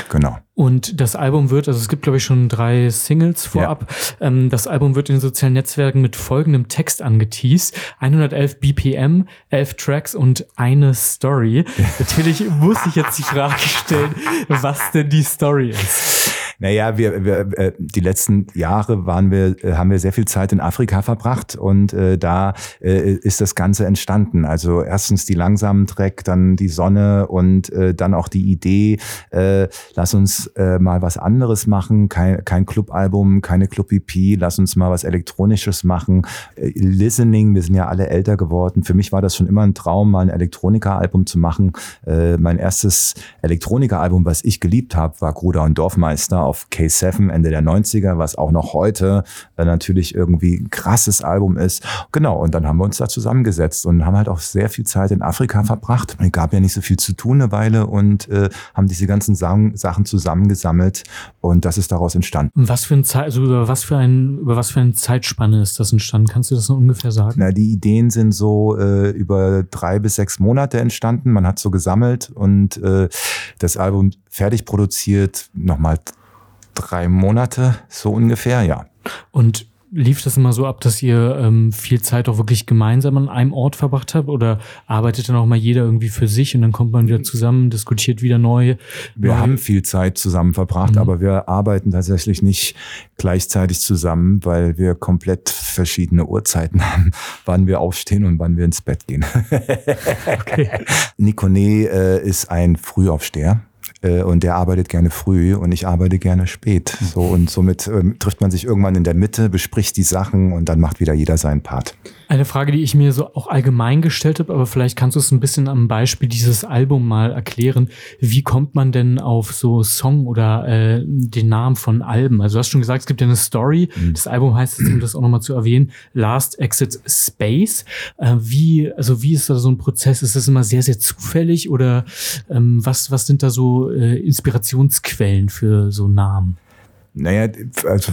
S3: Genau.
S1: Und das Album wird, also es gibt glaube ich schon drei Singles vorab. Ja. Ähm, das Album wird in den sozialen Netzwerken mit folgendem Text angeteased. 111 BPM, 11 Tracks und eine Story. Natürlich muss ich jetzt die Frage stellen, was denn die Story ist.
S3: Naja, wir, wir äh, die letzten Jahre waren wir, äh, haben wir sehr viel Zeit in Afrika verbracht und äh, da äh, ist das Ganze entstanden. Also erstens die langsamen Track, dann die Sonne und äh, dann auch die Idee, äh, lass uns äh, mal was anderes machen, kein, kein Clubalbum, keine Club-EP, lass uns mal was Elektronisches machen. Äh, Listening, wir sind ja alle älter geworden. Für mich war das schon immer ein Traum, mal ein Elektronika-Album zu machen. Äh, mein erstes Elektronika-Album, was ich geliebt habe, war Gruder und Dorfmeister auf K7 Ende der 90er, was auch noch heute äh, natürlich irgendwie ein krasses Album ist. Genau, und dann haben wir uns da zusammengesetzt und haben halt auch sehr viel Zeit in Afrika verbracht. Es gab ja nicht so viel zu tun eine Weile und äh, haben diese ganzen Sang Sachen zusammengesammelt und das ist daraus entstanden.
S1: Was für ein Zeit, also über was für ein, über was für eine Zeitspanne ist das entstanden? Kannst du das noch ungefähr sagen?
S3: Na, die Ideen sind so äh, über drei bis sechs Monate entstanden. Man hat so gesammelt und äh, das Album fertig produziert, nochmal drei Monate, so ungefähr, ja.
S1: Und lief das immer so ab, dass ihr ähm, viel Zeit auch wirklich gemeinsam an einem Ort verbracht habt oder arbeitet dann auch mal jeder irgendwie für sich und dann kommt man wieder zusammen, diskutiert wieder neu?
S3: Wir haben viel Zeit zusammen verbracht, mhm. aber wir arbeiten tatsächlich nicht gleichzeitig zusammen, weil wir komplett verschiedene Uhrzeiten haben, wann wir aufstehen und wann wir ins Bett gehen. okay. Nikone äh, ist ein Frühaufsteher und der arbeitet gerne früh und ich arbeite gerne spät. So und somit ähm, trifft man sich irgendwann in der Mitte, bespricht die Sachen und dann macht wieder jeder seinen Part.
S1: Eine Frage, die ich mir so auch allgemein gestellt habe, aber vielleicht kannst du es ein bisschen am Beispiel dieses Album mal erklären. Wie kommt man denn auf so Song oder äh, den Namen von Alben? Also du hast schon gesagt, es gibt ja eine Story. Mhm. Das Album heißt, um das auch nochmal zu erwähnen, Last Exit Space. Äh, wie, also wie ist da so ein Prozess? Ist das immer sehr, sehr zufällig oder ähm, was, was sind da so äh, Inspirationsquellen für so Namen?
S3: Naja, also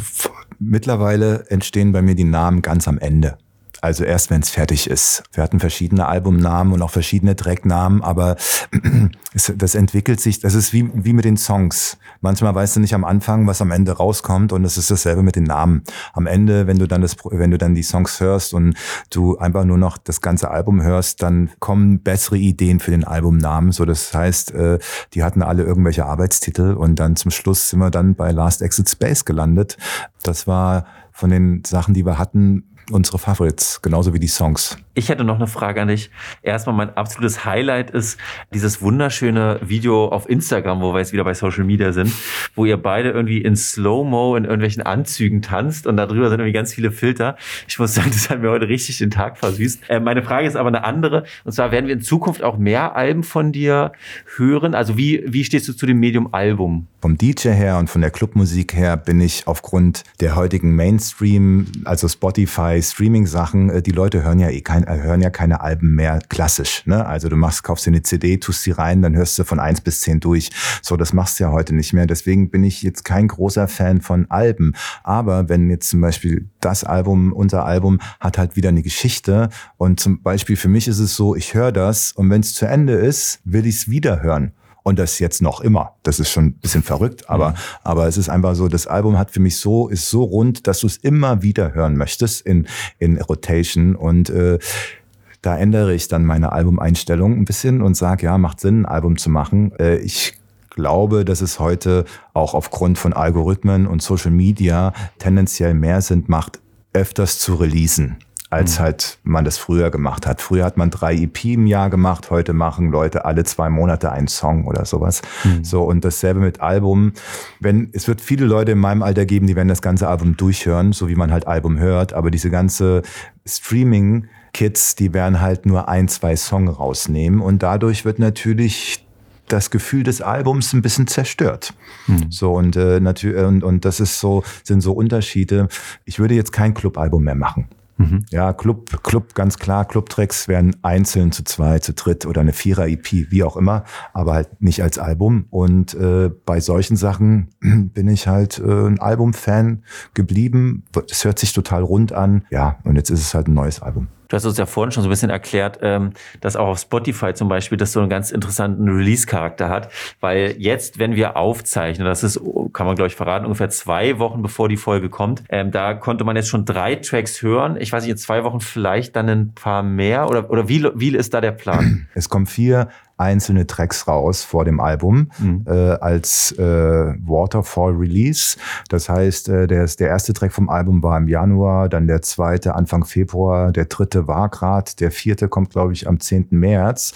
S3: mittlerweile entstehen bei mir die Namen ganz am Ende. Also erst, wenn es fertig ist. Wir hatten verschiedene Albumnamen und auch verschiedene Tracknamen, aber das entwickelt sich, das ist wie, wie mit den Songs. Manchmal weißt du nicht am Anfang, was am Ende rauskommt und es ist dasselbe mit den Namen. Am Ende, wenn du dann das, wenn du dann die Songs hörst und du einfach nur noch das ganze Album hörst, dann kommen bessere Ideen für den Albumnamen. So, das heißt, äh, die hatten alle irgendwelche Arbeitstitel und dann zum Schluss sind wir dann bei Last Exit Space gelandet. Das war von den Sachen, die wir hatten, unsere Favorites, genauso wie die Songs.
S2: Ich hätte noch eine Frage an dich. Erstmal mein absolutes Highlight ist dieses wunderschöne Video auf Instagram, wo wir jetzt wieder bei Social Media sind, wo ihr beide irgendwie in Slow-Mo in irgendwelchen Anzügen tanzt und darüber sind irgendwie ganz viele Filter. Ich muss sagen, das hat mir heute richtig den Tag versüßt. Äh, meine Frage ist aber eine andere. Und zwar werden wir in Zukunft auch mehr Alben von dir hören. Also wie, wie stehst du zu dem Medium Album?
S3: Vom DJ her und von der Clubmusik her bin ich aufgrund der heutigen Mainstream, also Spotify, Streaming-Sachen, äh, die Leute hören ja eh kein, hören ja keine Alben mehr klassisch. Ne? Also du machst, kaufst dir eine CD, tust sie rein, dann hörst du von eins bis zehn durch. So, das machst du ja heute nicht mehr. Deswegen bin ich jetzt kein großer Fan von Alben. Aber wenn jetzt zum Beispiel das Album, unser Album, hat halt wieder eine Geschichte. Und zum Beispiel für mich ist es so, ich höre das und wenn es zu Ende ist, will ich es wieder hören und das jetzt noch immer. Das ist schon ein bisschen verrückt, aber, mhm. aber es ist einfach so, das Album hat für mich so, ist so rund, dass du es immer wieder hören möchtest in, in Rotation und äh, da ändere ich dann meine Albumeinstellung ein bisschen und sage, ja, macht Sinn, ein Album zu machen. Äh, ich glaube, dass es heute auch aufgrund von Algorithmen und Social Media tendenziell mehr Sinn macht, öfters zu releasen als mhm. halt man das früher gemacht hat. Früher hat man drei EP im Jahr gemacht, heute machen Leute alle zwei Monate einen Song oder sowas. Mhm. So und dasselbe mit Album. Wenn es wird viele Leute in meinem Alter geben, die werden das ganze Album durchhören, so wie man halt Album hört, aber diese ganze Streaming Kids, die werden halt nur ein, zwei Songs rausnehmen und dadurch wird natürlich das Gefühl des Albums ein bisschen zerstört. Mhm. So und äh, natürlich und, und das ist so sind so Unterschiede. Ich würde jetzt kein Clubalbum mehr machen. Mhm. Ja, Club, Club, ganz klar, Clubtracks werden einzeln zu zwei, zu dritt oder eine Vierer-EP, wie auch immer, aber halt nicht als Album. Und äh, bei solchen Sachen bin ich halt äh, ein Album-Fan geblieben. Es hört sich total rund an. Ja, und jetzt ist es halt ein neues Album.
S2: Du hast uns ja vorhin schon so ein bisschen erklärt, ähm, dass auch auf Spotify zum Beispiel das so einen ganz interessanten Release-Charakter hat, weil jetzt, wenn wir aufzeichnen, das ist, kann man glaube ich verraten, ungefähr zwei Wochen bevor die Folge kommt, ähm, da konnte man jetzt schon drei Tracks hören. Ich weiß nicht, in zwei Wochen vielleicht dann ein paar mehr oder, oder wie, wie ist da der Plan?
S3: Es kommen vier einzelne Tracks raus vor dem Album mhm. äh, als äh, Waterfall Release. Das heißt, äh, der, der erste Track vom Album war im Januar, dann der zweite Anfang Februar, der dritte war gerade, der vierte kommt, glaube ich, am 10. März.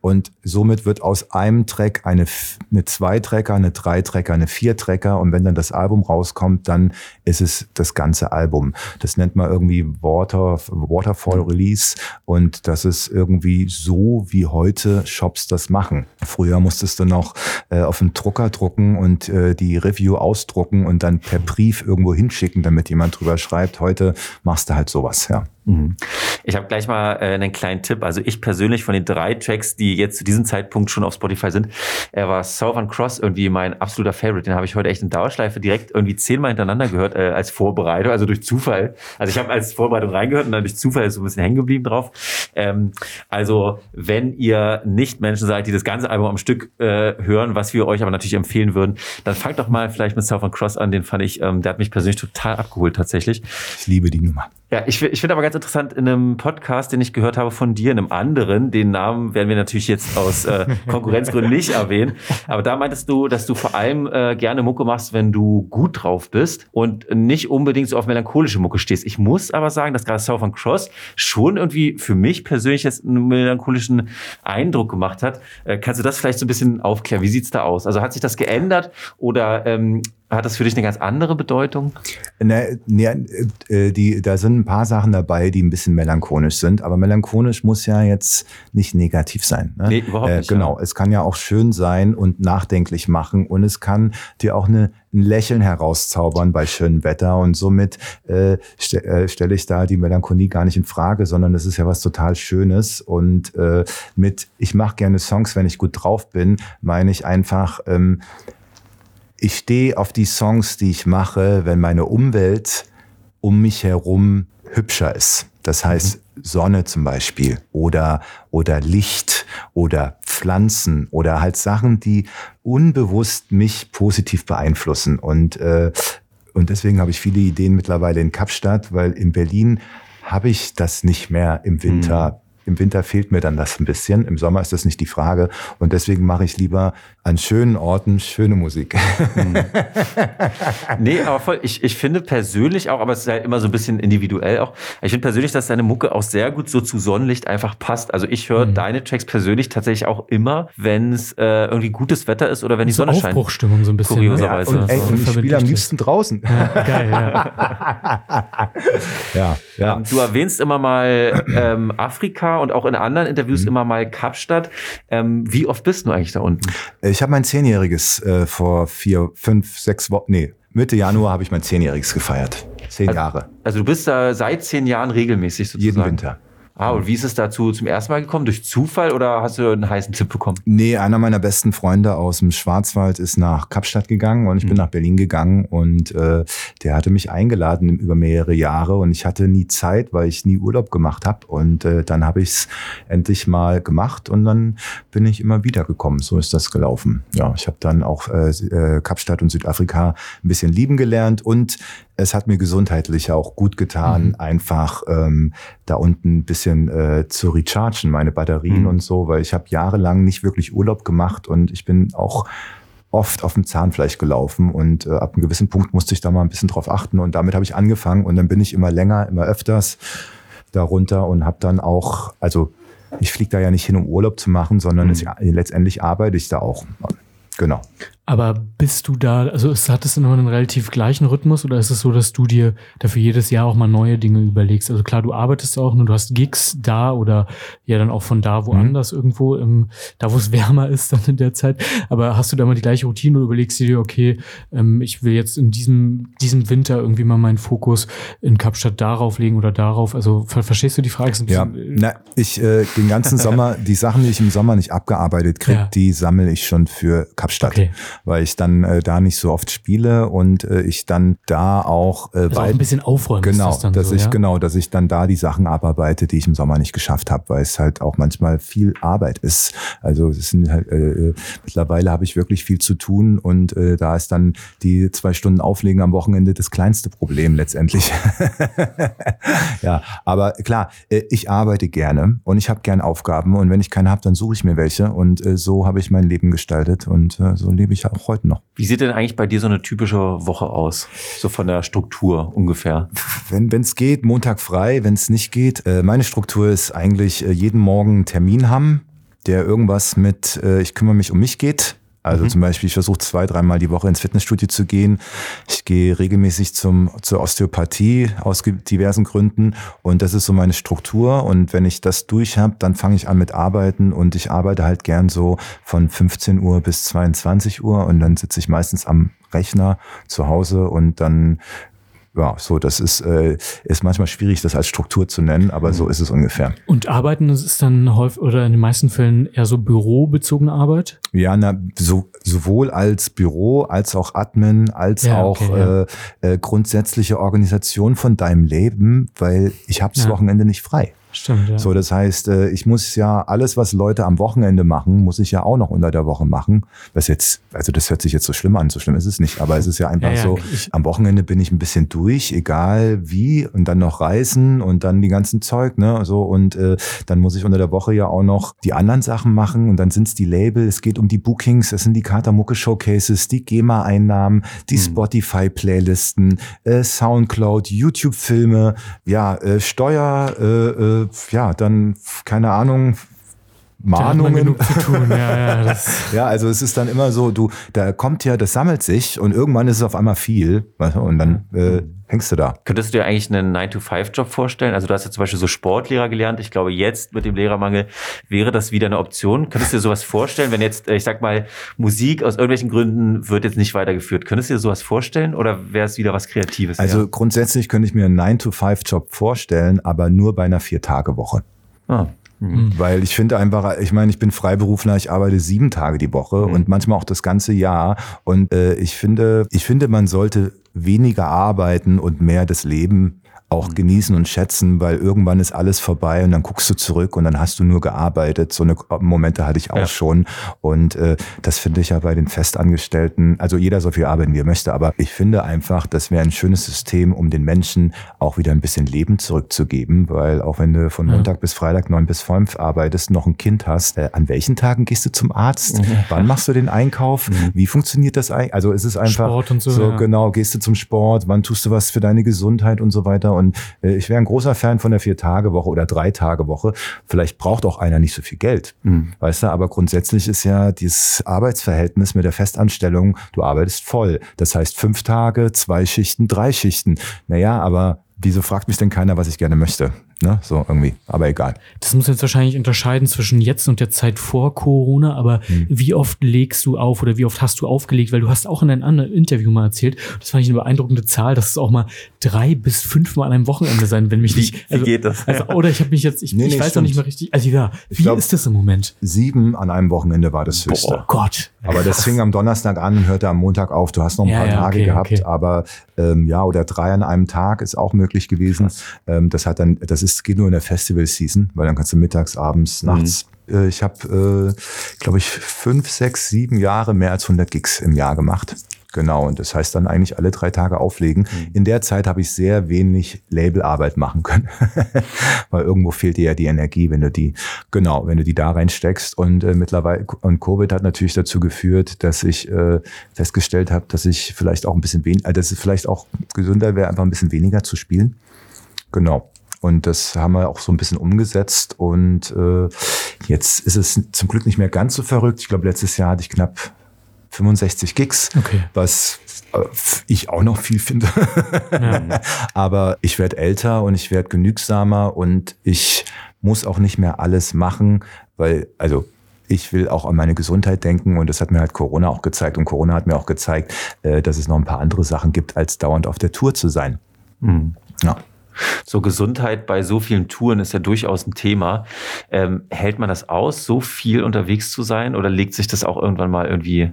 S3: Und somit wird aus einem Track eine, eine Zwei-Tracker, eine Drei-Tracker, eine Vier-Tracker. Und wenn dann das Album rauskommt, dann ist es das ganze Album. Das nennt man irgendwie Water, Waterfall Release. Und das ist irgendwie so, wie heute Shops das machen. Früher musstest du noch äh, auf einen Drucker drucken und äh, die Review ausdrucken und dann per Brief irgendwo hinschicken, damit jemand drüber schreibt. Heute machst du halt sowas, ja.
S2: Mhm. Ich habe gleich mal äh, einen kleinen Tipp. Also ich persönlich von den drei Tracks, die jetzt zu diesem Zeitpunkt schon auf Spotify sind, er war Southern Cross irgendwie mein absoluter Favorite. Den habe ich heute echt in Dauerschleife direkt irgendwie zehnmal hintereinander gehört äh, als Vorbereitung, also durch Zufall. Also ich habe als Vorbereitung reingehört und dann durch Zufall ist so ein bisschen hängen geblieben drauf. Ähm, also wenn ihr nicht Menschen seid, die das ganze Album am Stück äh, hören, was wir euch aber natürlich empfehlen würden, dann fangt doch mal vielleicht mit Southern Cross an. Den fand ich, ähm, der hat mich persönlich total abgeholt tatsächlich.
S3: Ich liebe die Nummer.
S2: Ja, ich, ich finde aber ganz interessant, in einem Podcast, den ich gehört habe von dir, in einem anderen, den Namen werden wir natürlich jetzt aus äh, Konkurrenzgründen nicht erwähnen, aber da meintest du, dass du vor allem äh, gerne Mucke machst, wenn du gut drauf bist und nicht unbedingt so auf melancholische Mucke stehst. Ich muss aber sagen, dass gerade Southern Cross schon irgendwie für mich persönlich jetzt einen melancholischen Eindruck gemacht hat. Äh, kannst du das vielleicht so ein bisschen aufklären? Wie sieht's da aus? Also hat sich das geändert oder ähm, hat das für dich eine ganz andere Bedeutung?
S3: Ne, ne, äh, die, da sind ein paar Sachen dabei, die ein bisschen melancholisch sind, aber melancholisch muss ja jetzt nicht negativ sein. Ne?
S2: Nee, überhaupt nicht.
S3: Äh, genau, ja. es kann ja auch schön sein und nachdenklich machen und es kann dir auch eine, ein Lächeln herauszaubern bei schönem Wetter und somit äh, st äh, stelle ich da die Melancholie gar nicht in Frage, sondern es ist ja was total Schönes und äh, mit ich mache gerne Songs, wenn ich gut drauf bin, meine ich einfach ähm, ich stehe auf die Songs, die ich mache, wenn meine Umwelt um mich herum hübscher ist. Das heißt Sonne zum Beispiel oder, oder Licht oder Pflanzen oder halt Sachen, die unbewusst mich positiv beeinflussen. Und, äh, und deswegen habe ich viele Ideen mittlerweile in Kapstadt, weil in Berlin habe ich das nicht mehr im Winter. Mhm im Winter fehlt mir dann das ein bisschen. Im Sommer ist das nicht die Frage. Und deswegen mache ich lieber an schönen Orten schöne Musik. Hm.
S2: nee, aber voll. Ich, ich finde persönlich auch, aber es ist halt immer so ein bisschen individuell auch. Ich finde persönlich, dass deine Mucke auch sehr gut so zu Sonnenlicht einfach passt. Also ich höre mhm. deine Tracks persönlich tatsächlich auch immer, wenn es äh, irgendwie gutes Wetter ist oder wenn die so Sonne scheint.
S1: Aufbruchstimmung so ein bisschen.
S3: Ne? Kurioserweise. Ja, und, ey, und ich spiele am liebsten draußen. Ja, geil, ja.
S2: ja, ja. Ähm, du erwähnst immer mal ähm, Afrika und auch in anderen Interviews mhm. immer mal Kapstadt. Ähm, wie oft bist du eigentlich da unten?
S3: Ich habe mein Zehnjähriges äh, vor vier, fünf, sechs Wochen, nee, Mitte Januar habe ich mein Zehnjähriges gefeiert. Zehn
S2: also,
S3: Jahre.
S2: Also du bist da seit zehn Jahren regelmäßig sozusagen?
S3: Jeden Winter.
S2: Ah, und wie ist es dazu zum ersten Mal gekommen? Durch Zufall oder hast du einen heißen Tipp bekommen?
S3: Nee, einer meiner besten Freunde aus dem Schwarzwald ist nach Kapstadt gegangen und ich mhm. bin nach Berlin gegangen und äh, der hatte mich eingeladen über mehrere Jahre und ich hatte nie Zeit, weil ich nie Urlaub gemacht habe und äh, dann habe ich es endlich mal gemacht und dann bin ich immer wieder gekommen. So ist das gelaufen. Ja, ich habe dann auch äh, äh Kapstadt und Südafrika ein bisschen lieben gelernt und es hat mir gesundheitlich auch gut getan, mhm. einfach ähm, da unten ein bisschen äh, zu rechargen, meine Batterien mhm. und so, weil ich habe jahrelang nicht wirklich Urlaub gemacht und ich bin auch oft auf dem Zahnfleisch gelaufen und äh, ab einem gewissen Punkt musste ich da mal ein bisschen drauf achten und damit habe ich angefangen und dann bin ich immer länger, immer öfters darunter und habe dann auch, also ich fliege da ja nicht hin, um Urlaub zu machen, sondern mhm. es, letztendlich arbeite ich da auch. Genau.
S1: Aber bist du da, also hat es immer einen relativ gleichen Rhythmus oder ist es so, dass du dir dafür jedes Jahr auch mal neue Dinge überlegst? Also klar, du arbeitest auch, nur du hast Gigs da oder ja dann auch von da woanders mhm. irgendwo, im, da wo es wärmer ist dann in der Zeit. Aber hast du da mal die gleiche Routine oder überlegst du dir, okay, ähm, ich will jetzt in diesem, diesem Winter irgendwie mal meinen Fokus in Kapstadt darauf legen oder darauf? Also ver verstehst du die Frage?
S3: ja, äh, na, ich äh, den ganzen Sommer, die Sachen, die ich im Sommer nicht abgearbeitet kriege, ja. die sammle ich schon für Kapstadt. Okay weil ich dann äh, da nicht so oft spiele und äh, ich dann da auch,
S1: äh, also auch ein bisschen aufräumen.
S3: Genau,
S1: das
S3: dass
S1: so,
S3: ich
S1: ja?
S3: genau, dass ich dann da die Sachen abarbeite, die ich im Sommer nicht geschafft habe, weil es halt auch manchmal viel Arbeit ist. Also es sind halt, äh, äh, mittlerweile habe ich wirklich viel zu tun und äh, da ist dann die zwei Stunden Auflegen am Wochenende das kleinste Problem letztendlich. ja, aber klar, äh, ich arbeite gerne und ich habe gern Aufgaben und wenn ich keine habe, dann suche ich mir welche und äh, so habe ich mein Leben gestaltet und äh, so lebe ich ja auch heute noch.
S2: Wie sieht denn eigentlich bei dir so eine typische Woche aus? So von der Struktur ungefähr?
S3: Wenn es geht, Montag frei. Wenn es nicht geht, äh, meine Struktur ist eigentlich äh, jeden Morgen einen Termin haben, der irgendwas mit äh, ich kümmere mich um mich geht. Also mhm. zum Beispiel, ich versuche zwei, dreimal die Woche ins Fitnessstudio zu gehen. Ich gehe regelmäßig zum, zur Osteopathie aus diversen Gründen. Und das ist so meine Struktur. Und wenn ich das durch habe, dann fange ich an mit Arbeiten. Und ich arbeite halt gern so von 15 Uhr bis 22 Uhr. Und dann sitze ich meistens am Rechner zu Hause und dann ja, so, das ist, äh, ist manchmal schwierig, das als Struktur zu nennen, aber so ist es ungefähr.
S1: Und Arbeiten das ist dann häufig oder in den meisten Fällen eher so bürobezogene Arbeit?
S3: Ja, na, so, sowohl als Büro, als auch Admin, als
S1: Ja,
S3: auch
S1: okay, ja.
S3: äh, äh, grundsätzliche Organisation von deinem Leben, weil ich habe das
S1: Ja.
S3: Wochenende nicht frei.
S1: Stimmt, ja.
S3: So, das heißt, äh, ich muss ja alles, was Leute am Wochenende machen, muss ich ja auch noch unter der Woche machen. Was jetzt, also das hört sich jetzt so schlimm an, so schlimm ist es nicht, aber es ist ja einfach
S1: Ja, ja,
S3: so,
S1: ich-
S3: am Wochenende bin ich ein bisschen durch, egal wie, und dann noch reisen und dann die ganzen Zeug, ne, so, und äh, dann muss ich unter der Woche ja auch noch die anderen Sachen machen und dann sind's die Label, es geht um die Bookings, es sind die Katermucke-Showcases, die GEMA-Einnahmen, die Spotify-Playlisten, äh, Soundcloud, YouTube-Filme, ja, äh, Steuer, äh, äh, ja, dann, keine Ahnung, Mahnungen.
S1: genug zu tun. Ja, ja,
S3: Ja, also es ist dann immer so, du, da kommt ja, das sammelt sich und irgendwann ist es auf einmal viel, weißt du, und dann äh, hängst du da.
S2: Könntest du dir eigentlich einen 9-to-5-Job vorstellen? Also du hast ja zum Beispiel so Sportlehrer gelernt. Ich glaube, jetzt mit dem Lehrermangel wäre das wieder eine Option. Könntest du dir sowas vorstellen, wenn jetzt, äh, ich sag mal, Musik aus irgendwelchen Gründen wird jetzt nicht weitergeführt? Könntest du dir sowas vorstellen oder wäre es wieder was Kreatives?
S3: Also
S2: eher?
S3: grundsätzlich könnte ich mir einen 9-to-5-Job vorstellen, aber nur bei einer Vier-Tage-Woche.
S2: ah.
S3: Weil ich finde einfach, ich meine, ich bin Freiberufler, ich arbeite sieben Tage die Woche und manchmal auch das ganze Jahr. Und äh, ich finde, ich finde, man sollte weniger arbeiten und mehr das Leben auch genießen und schätzen, weil irgendwann ist alles vorbei und dann guckst du zurück und dann hast du nur gearbeitet. So eine Momente hatte ich auch
S2: Ja.
S3: schon. Und äh, das finde ich ja bei den Festangestellten, also jeder so viel arbeiten, wie er möchte, aber ich finde einfach, das wäre ein schönes System, um den Menschen auch wieder ein bisschen Leben zurückzugeben, weil auch wenn du von
S1: Ja.
S3: Montag bis Freitag neun bis fünf arbeitest, noch ein Kind hast, äh, an welchen Tagen gehst du zum Arzt? Wann machst du den Einkauf? Wie funktioniert das eigentlich? Also es ist einfach
S1: Sport und so, ja.
S3: genau, gehst du zum Sport, wann tust du was für deine Gesundheit und so weiter. Und äh, ich wäre ein großer Fan von der Vier-Tage-Woche oder Drei-Tage-Woche. Vielleicht braucht auch einer nicht so viel Geld, weißt du, aber grundsätzlich ist ja dieses Arbeitsverhältnis mit der Festanstellung, du arbeitest voll. Das heißt fünf Tage, zwei Schichten, drei Schichten. Naja, aber wieso fragt mich denn keiner, was ich gerne möchte? Ne? So irgendwie, aber egal.
S1: das muss jetzt wahrscheinlich unterscheiden zwischen jetzt und der Zeit vor Corona, aber
S3: Hm.
S1: wie oft legst du auf oder wie oft hast du aufgelegt? Weil du hast auch in einem anderen Interview mal erzählt, das fand ich eine beeindruckende Zahl, dass es auch mal drei bis fünfmal an einem Wochenende sein, wenn mich nicht.
S2: wie geht das?
S1: Also, oder ich habe mich jetzt, ich,
S3: Nee,
S1: ich
S3: nee,
S1: weiß noch nicht mehr richtig. Also ja, wie
S3: glaub-
S1: ist das im Moment?
S3: Sieben an einem Wochenende war das höchste.
S1: Oh Gott.
S3: Aber das fing am Donnerstag an und hörte am Montag auf. Du hast noch ein
S1: Ja,
S3: paar
S1: ja,
S3: Tage
S1: okay,
S3: gehabt,
S1: okay.
S3: aber ähm, ja, oder drei an einem Tag ist auch möglich gewesen. Ähm, das hat dann, das ist geht nur in der Festival-Season, weil dann kannst du mittags, abends,
S1: Mhm.
S3: nachts. Äh, ich habe, äh, glaube ich, fünf, sechs, sieben Jahre mehr als 100 Gigs im Jahr gemacht. Genau, und das heißt dann eigentlich alle drei Tage auflegen.
S1: Mhm.
S3: In der Zeit habe ich sehr wenig Labelarbeit machen können, weil irgendwo fehlt dir ja die Energie, wenn du die, genau, wenn du die da reinsteckst. Und äh, mittlerweile, und Covid hat natürlich dazu geführt, dass ich äh, festgestellt habe, dass ich vielleicht auch ein bisschen weniger, dass es vielleicht auch gesünder wäre, einfach ein bisschen weniger zu spielen. Genau. Und das haben wir auch so ein bisschen umgesetzt. Und äh, jetzt ist es zum Glück nicht mehr ganz so verrückt. Ich glaube, letztes Jahr hatte ich knapp 65 Gigs,
S1: Okay.
S3: was äh, ich auch noch viel finde.
S1: Ja.
S3: Aber ich werde älter und ich werde genügsamer und ich muss auch nicht mehr alles machen, weil, also ich will auch an meine Gesundheit denken und das hat mir halt Corona auch gezeigt und Corona hat mir auch gezeigt, äh, dass es noch ein paar andere Sachen gibt, als dauernd auf der Tour zu sein. Ja.
S2: So Gesundheit bei so vielen Touren ist ja durchaus ein Thema. Ähm, hält man das aus, so viel unterwegs zu sein oder legt sich das auch irgendwann mal irgendwie?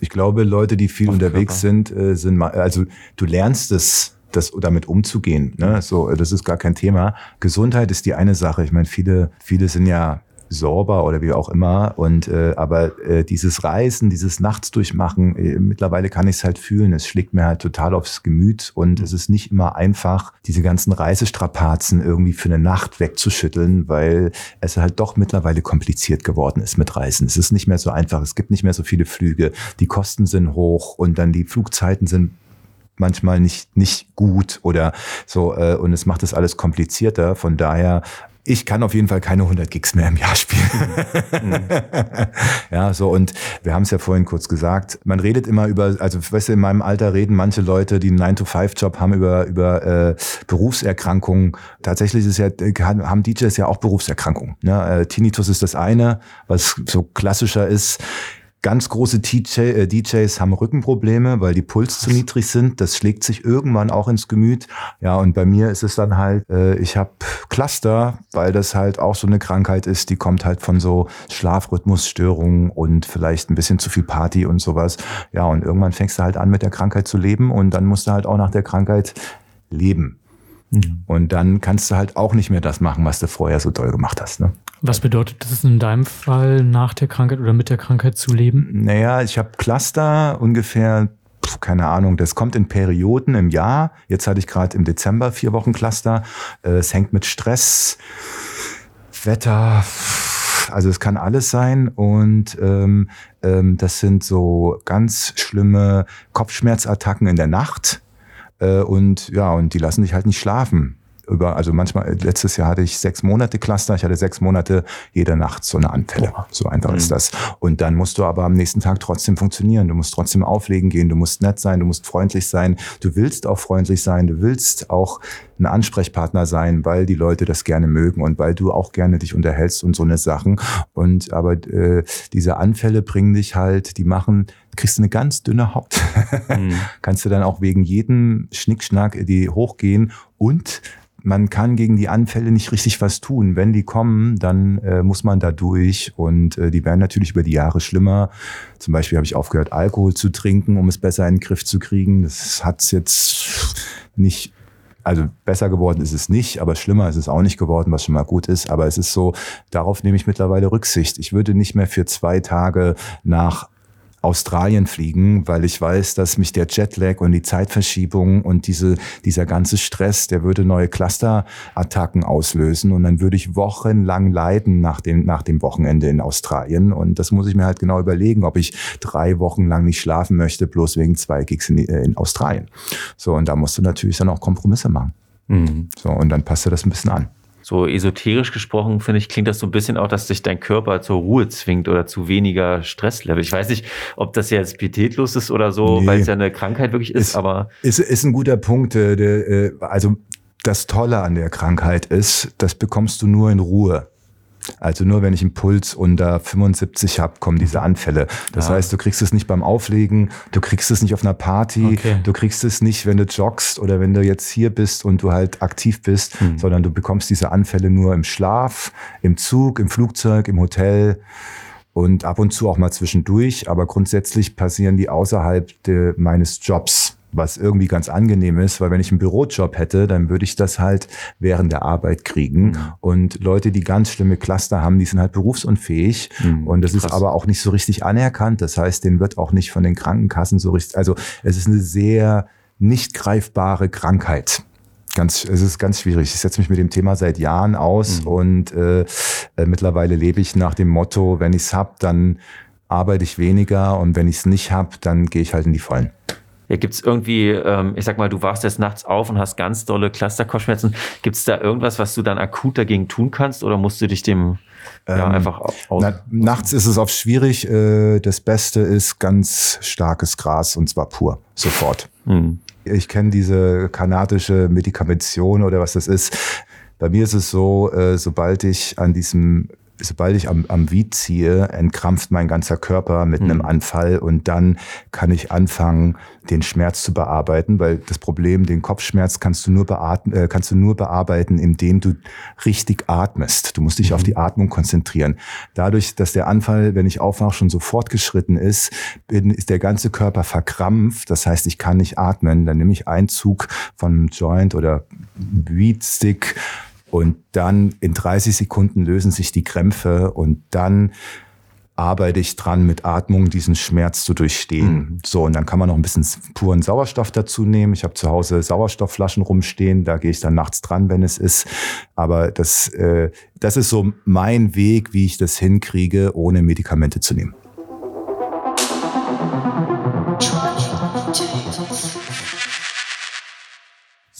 S3: Ich glaube, Leute, die viel unterwegs
S2: Körper.
S3: sind, äh, sind mal, also du lernst es, das damit umzugehen. Ne? So, das ist gar kein Thema. Gesundheit ist die eine Sache. Ich meine, viele, viele sind ja Sorber oder wie auch immer. Und äh, aber äh, dieses Reisen, dieses Nachts durchmachen, äh, mittlerweile kann ich es halt fühlen. Es schlägt mir halt total aufs Gemüt und es ist nicht immer einfach, diese ganzen Reisestrapazen irgendwie für eine Nacht wegzuschütteln, weil es halt doch mittlerweile kompliziert geworden ist mit Reisen. Es ist nicht mehr so einfach. Es gibt nicht mehr so viele Flüge. Die Kosten sind hoch und dann die Flugzeiten sind manchmal nicht, nicht gut oder so, äh, und es macht das alles komplizierter. Von daher, ich kann auf jeden Fall keine 100 Gigs mehr im Jahr spielen. ja, so, und wir haben es ja vorhin kurz gesagt, man redet immer über, also weißt du, in meinem Alter reden manche Leute, die einen 9-to-5-Job haben, über, über äh, Berufserkrankungen. Tatsächlich ist ja, haben DJs ja auch Berufserkrankungen. Ne? Äh, Tinnitus ist das eine, was so klassischer ist Ganz große DJ, äh, DJs haben Rückenprobleme, weil die Puls zu niedrig sind. Das schlägt sich irgendwann auch ins Gemüt. Ja, und bei mir ist es dann halt, äh, ich habe Cluster, weil das halt auch so eine Krankheit ist, die kommt halt von so Schlafrhythmusstörungen und vielleicht ein bisschen zu viel Party und sowas. Ja, und irgendwann fängst du halt an mit der Krankheit zu leben und dann musst du halt auch nach der Krankheit leben. Mhm. Und dann kannst du halt auch nicht mehr das machen, was du vorher so toll gemacht hast. Ne?
S1: Was bedeutet das in deinem Fall, nach der Krankheit oder mit der Krankheit zu leben?
S3: Naja, ich habe Cluster ungefähr keine Ahnung, das kommt in Perioden im Jahr. Jetzt hatte ich gerade im Dezember vier Wochen Cluster. Äh, es hängt mit Stress, Wetter, also es kann alles sein. Und ähm, ähm, das sind so ganz schlimme Kopfschmerzattacken in der Nacht. Äh, und ja, und die lassen dich halt nicht schlafen über, also manchmal, letztes Jahr hatte ich sechs Monate Cluster, ich hatte sechs Monate jede Nacht so eine Anfälle. Boah. So einfach mhm. ist das. Und dann musst du aber am nächsten Tag trotzdem funktionieren. Du musst trotzdem auflegen gehen, du musst nett sein, du musst freundlich sein, du willst auch freundlich sein, du willst auch ein Ansprechpartner sein, weil die Leute das gerne mögen und weil du auch gerne dich unterhältst und so eine Sachen. Und aber äh, diese Anfälle bringen dich halt, die machen, kriegst du eine ganz dünne Haut. mhm. Kannst du dann auch wegen jedem Schnickschnack die hochgehen und man kann gegen die Anfälle nicht richtig was tun. Wenn die kommen, dann äh, muss man da durch und äh, die werden natürlich über die Jahre schlimmer. Zum Beispiel habe ich aufgehört, Alkohol zu trinken, um es besser in den Griff zu kriegen. Das hat's jetzt nicht also besser geworden ist es nicht, aber schlimmer ist es auch nicht geworden, was schon mal gut ist. Aber es ist so, darauf nehme ich mittlerweile Rücksicht. Ich würde nicht mehr für zwei Tage nach Australien fliegen, weil ich weiß, dass mich der Jetlag und die Zeitverschiebung und diese, dieser ganze Stress, der würde neue Clusterattacken auslösen und dann würde ich wochenlang leiden nach dem, nach dem Wochenende in Australien und das muss ich mir halt genau überlegen, ob ich drei Wochen lang nicht schlafen möchte, bloß wegen zwei Gigs in, äh, in Australien. So, und da musst du natürlich dann auch Kompromisse machen. Mhm. So, und dann passt du das ein bisschen an
S2: so esoterisch gesprochen, finde ich, klingt das so ein bisschen auch, dass sich dein Körper zur Ruhe zwingt oder zu weniger Stresslevel. Ich weiß nicht, ob das jetzt pietätlos ist oder so, nee. weil es ja eine Krankheit wirklich ist, ist aber.
S3: Ist, ist ein guter Punkt. Äh, äh, also das Tolle an der Krankheit ist, das bekommst du nur in Ruhe. Also nur wenn ich einen Puls unter 75 habe, kommen diese Anfälle. Das ja. heißt, du kriegst es nicht beim Auflegen, du kriegst es nicht auf einer Party, okay. du kriegst es nicht, wenn du joggst oder wenn du jetzt hier bist und du halt aktiv bist, mhm. sondern du bekommst diese Anfälle nur im Schlaf, im Zug, im Flugzeug, im Hotel und ab und zu auch mal zwischendurch. Aber grundsätzlich passieren die außerhalb de, meines Jobs was irgendwie ganz angenehm ist, weil wenn ich einen Bürojob hätte, dann würde ich das halt während der Arbeit kriegen. Mhm. Und Leute, die ganz schlimme Cluster haben, die sind halt berufsunfähig. Mhm. Und das Krass. ist aber auch nicht so richtig anerkannt. Das heißt, denen wird auch nicht von den Krankenkassen so richtig, also es ist eine sehr nicht greifbare Krankheit. Ganz, es ist ganz schwierig. Ich setze mich mit dem Thema seit Jahren aus mhm. und äh, äh, mittlerweile lebe ich nach dem Motto, wenn ich es hab, dann arbeite ich weniger und wenn ich es nicht hab, dann gehe ich halt in die Vollen.
S2: Ja, gibt es irgendwie, ähm, ich sag mal, du wachst jetzt nachts auf und hast ganz dolle Cluster-Kopfschmerzen. Gibt es da irgendwas, was du dann akut dagegen tun kannst oder musst du dich dem ja, ähm, einfach aus?
S3: Na, nachts ist es oft schwierig. Äh, das Beste ist ganz starkes Gras und zwar pur, sofort. Hm. Ich kenne diese kanadische Medikamentation oder was das ist. Bei mir ist es so, äh, sobald ich an diesem sobald ich am, am Wied ziehe, entkrampft mein ganzer Körper mit mhm. einem Anfall und dann kann ich anfangen, den Schmerz zu bearbeiten, weil das Problem, den Kopfschmerz kannst du nur beatmen, äh, kannst du nur bearbeiten, indem du richtig atmest. Du musst dich mhm. auf die Atmung konzentrieren. Dadurch, dass der Anfall, wenn ich aufwache, schon so fortgeschritten ist, bin, ist der ganze Körper verkrampft. Das heißt, ich kann nicht atmen. Dann nehme ich einen Zug von einem Joint oder Weedstick und dann in 30 Sekunden lösen sich die Krämpfe und dann arbeite ich dran, mit Atmung diesen Schmerz zu durchstehen. Mhm. So, und dann kann man noch ein bisschen puren Sauerstoff dazu nehmen. Ich habe zu Hause Sauerstoffflaschen rumstehen, da gehe ich dann nachts dran, wenn es ist. Aber das, äh, das ist so mein Weg, wie ich das hinkriege, ohne Medikamente zu nehmen.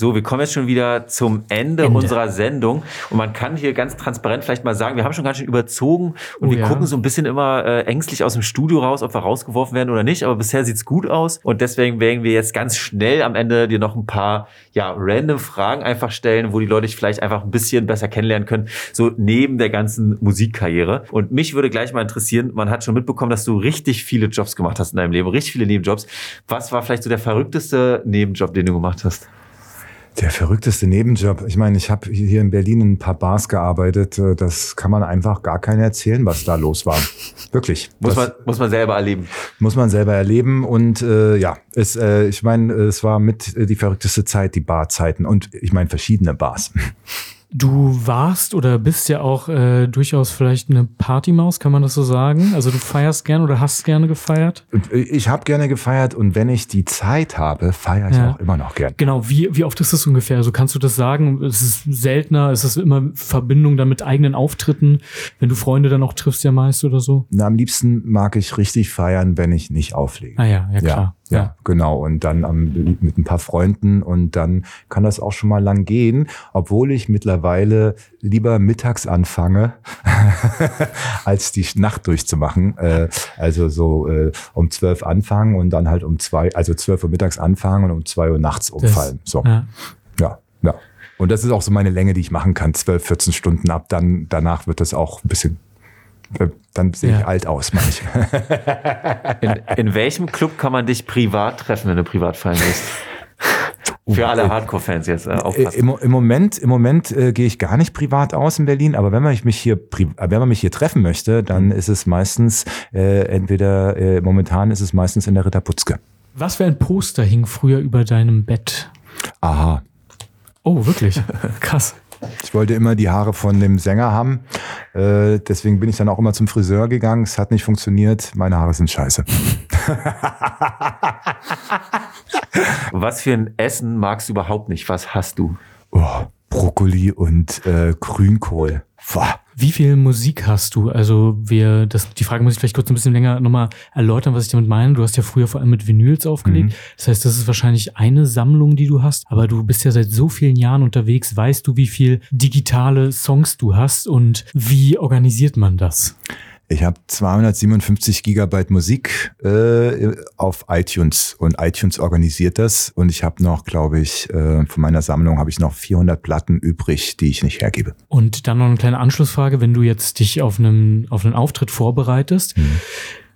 S2: So, wir kommen jetzt schon wieder zum Ende,
S1: Ende.
S2: unserer Sendung. Und man kann hier ganz transparent vielleicht mal sagen, wir haben schon ganz schön überzogen und
S1: Oh
S2: wir
S1: ja.
S2: gucken so ein bisschen immer äh, ängstlich aus dem Studio raus, ob wir rausgeworfen werden oder nicht. Aber bisher sieht's gut aus. Und deswegen werden wir jetzt ganz schnell am Ende dir noch ein paar ja, random Fragen einfach stellen, wo die Leute dich vielleicht einfach ein bisschen besser kennenlernen können, so neben der ganzen Musikkarriere. Und mich würde gleich mal interessieren, man hat schon mitbekommen, dass du richtig viele Jobs gemacht hast in deinem Leben, richtig viele Nebenjobs. Was war vielleicht so der verrückteste Nebenjob, den du gemacht hast?
S3: Der verrückteste Nebenjob. Ich meine, ich habe hier in Berlin in ein paar Bars gearbeitet. Äh, Das kann man einfach gar keiner erzählen, was da los war. Wirklich.
S2: Muss man, muss man selber erleben.
S3: muss man selber erleben. Und äh, ja, es, äh, ich meine, es war mit äh, die verrückteste Zeit, die Barzeiten. Und ich meine, verschiedene Bars.
S1: Du warst oder bist ja auch äh, durchaus vielleicht eine Partymaus, kann man das so sagen? Also du feierst gern oder hast gerne gefeiert?
S3: Äh, ich habe gerne gefeiert und wenn ich die Zeit habe, feiere ich
S1: Ja.
S3: auch immer noch gern.
S1: Genau, wie, wie oft ist das ungefähr? Also kannst du das sagen? Ist es seltener? Ist es immer Verbindung dann mit eigenen Auftritten? Wenn du Freunde dann auch triffst ja meist oder so?
S3: Na, am liebsten mag ich richtig feiern, wenn ich nicht auflege.
S1: Ah ja, ja klar.
S3: Ja, ja, genau. Und dann am, mit ein paar Freunden und dann kann das auch schon mal lang gehen, obwohl ich mittlerweile lieber mittags anfange, als die Nacht durchzumachen. Äh, also so äh, um zwölf anfangen und dann halt um zwei, also zwölf Uhr mittags anfangen und um zwei Uhr nachts umfallen. so,
S1: Ja.
S3: ja, ja. Und das ist auch so meine Länge, die ich machen kann, 12, 14 Stunden ab. Dann danach wird das auch ein bisschen, dann sehe ich
S1: Ja.
S3: alt aus manchmal.
S2: In, in welchem Club kann man dich privat treffen, wenn du privat feiern gehst? Für alle Hardcore-Fans jetzt äh,
S3: Äh,
S2: aufpassen.
S3: Im, Im Moment, im Moment äh, gehe ich gar nicht privat aus in Berlin, aber wenn man mich hier, äh, wenn man mich hier treffen möchte, dann ist es meistens äh, entweder äh, momentan ist es meistens in der Ritter Putzke.
S1: Was für ein Poster hing früher über deinem Bett?
S3: Aha.
S1: Oh, wirklich? Krass.
S3: Ich wollte immer die Haare von dem Sänger haben, äh, deswegen bin ich dann auch immer zum Friseur gegangen. Es hat nicht funktioniert. Meine Haare sind scheiße.
S2: Was für ein Essen magst du überhaupt nicht? Was hast du?
S3: Oh, Brokkoli und äh, Grünkohl. Boah.
S1: Wie viel Musik hast du? Also wir, das, die Frage muss ich vielleicht kurz ein bisschen länger nochmal erläutern, was ich damit meine. Du hast ja früher vor allem mit Vinyls aufgelegt.
S3: Mhm.
S1: Das heißt, das ist wahrscheinlich eine Sammlung, die du hast. Aber du bist ja seit so vielen Jahren unterwegs. Weißt du, wie viel digitale Songs du hast und wie organisiert man das?
S3: Ich habe 257 Gigabyte Musik äh, auf iTunes und iTunes organisiert das und ich habe noch, glaube ich, äh, von meiner Sammlung habe ich noch 400 Platten übrig, die ich nicht hergebe.
S1: Und dann noch eine kleine Anschlussfrage, wenn du jetzt dich auf einen, auf einen Auftritt vorbereitest.
S3: Mhm.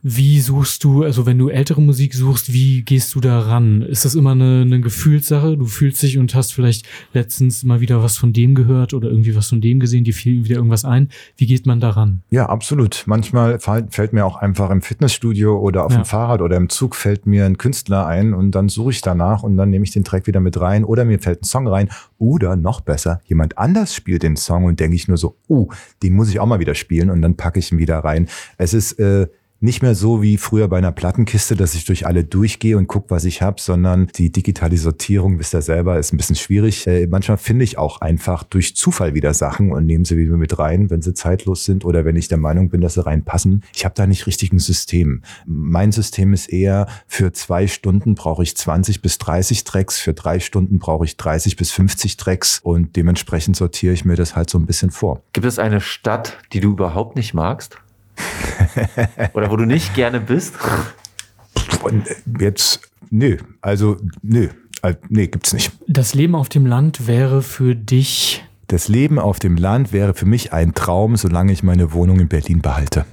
S1: Wie suchst du, also wenn du ältere Musik suchst, wie gehst du da ran? Ist das immer eine, eine Gefühlssache? Du fühlst dich und hast vielleicht letztens mal wieder was von dem gehört oder irgendwie was von dem gesehen, dir fiel wieder irgendwas ein. Wie geht man da ran?
S3: Ja, absolut. Manchmal fällt mir auch einfach im Fitnessstudio oder auf
S1: Ja.
S3: dem Fahrrad oder im Zug fällt mir ein Künstler ein und dann suche ich danach und dann nehme ich den Track wieder mit rein oder mir fällt ein Song rein oder noch besser, jemand anders spielt den Song und denke ich nur so, oh, den muss ich auch mal wieder spielen und dann packe ich ihn wieder rein. Es ist äh, nicht mehr so wie früher bei einer Plattenkiste, dass ich durch alle durchgehe und gucke, was ich habe, sondern die digitale Sortierung, wisst ihr selber, ist ein bisschen schwierig. Äh, manchmal finde ich auch einfach durch Zufall wieder Sachen und nehme sie wieder mit rein, wenn sie zeitlos sind oder wenn ich der Meinung bin, dass sie reinpassen. Ich habe da nicht richtig ein System. Mein System ist eher, für zwei Stunden brauche ich 20 bis 30 Tracks, für drei Stunden brauche ich 30 bis 50 Tracks und dementsprechend sortiere ich mir das halt so ein bisschen vor.
S2: Gibt es eine Stadt, die du überhaupt nicht magst? Oder wo du nicht gerne bist?
S3: Jetzt, nö, also nö, nee, gibt's nicht.
S1: Das Leben auf dem Land wäre für dich
S3: Das Leben auf dem Land wäre für mich ein Traum, solange ich meine Wohnung in Berlin behalte.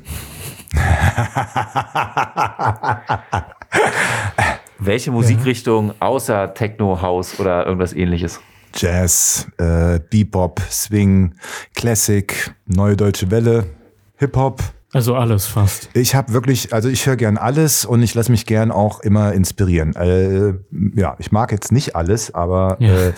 S2: Welche Musikrichtung außer Techno, House oder irgendwas ähnliches?
S3: Jazz, äh, Bebop, Swing, Classic, Neue Deutsche Welle, Hip-Hop.
S1: Also alles fast.
S3: Ich habe wirklich, also ich höre gern alles und ich lasse mich gern auch immer inspirieren. Äh, ja, ich mag jetzt nicht alles, aber
S1: Ja.
S3: äh,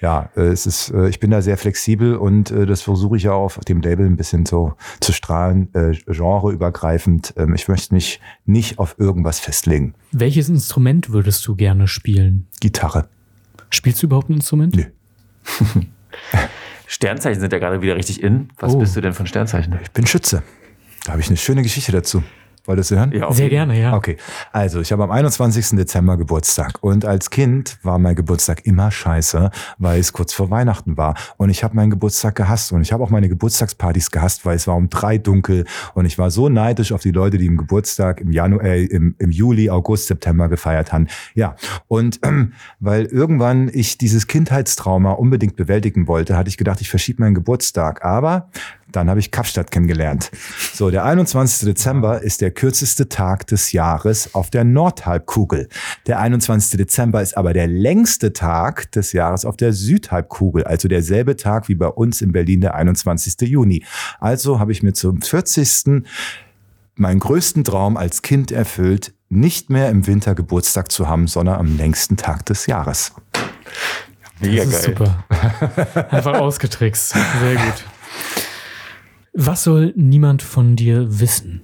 S3: ja, äh, es ist, äh, ich bin da sehr flexibel und äh, das versuche ich ja auch auf dem Label ein bisschen so zu strahlen, äh, genreübergreifend. Ähm, ich möchte mich nicht auf irgendwas festlegen.
S1: Welches Instrument würdest du gerne spielen?
S3: Gitarre.
S1: Spielst du überhaupt ein Instrument?
S3: Nö.
S2: Sternzeichen sind ja gerade wieder richtig in. Was
S1: Oh.
S2: bist du denn von Sternzeichen?
S3: Ich bin Schütze. Da habe ich eine schöne Geschichte dazu. Wolltest du hören?
S2: Ja,
S1: Sehr gerne, ja.
S3: Okay, also ich habe am 21. Dezember Geburtstag und als Kind war mein Geburtstag immer scheiße, weil es kurz vor Weihnachten war und ich habe meinen Geburtstag gehasst und ich habe auch meine Geburtstagspartys gehasst, weil es war um drei dunkel und ich war so neidisch auf die Leute, die im Geburtstag im Januar, äh, im, im Juli, August, September gefeiert haben. Ja, und ähm, weil irgendwann ich dieses Kindheitstrauma unbedingt bewältigen wollte, hatte ich gedacht, ich verschiebe meinen Geburtstag, aber dann habe ich Kapstadt kennengelernt. So, der 21. Dezember ist der kürzeste Tag des Jahres auf der Nordhalbkugel. Der 21. Dezember ist aber der längste Tag des Jahres auf der Südhalbkugel, also derselbe Tag wie bei uns in Berlin der 21. Juni. Also habe ich mir zum 40. meinen größten Traum als Kind erfüllt, nicht mehr im Winter Geburtstag zu haben, sondern am längsten Tag des Jahres.
S2: Mega
S1: das ist
S2: geil.
S1: super. Einfach ausgetrickst. Sehr gut. Was soll niemand von dir wissen?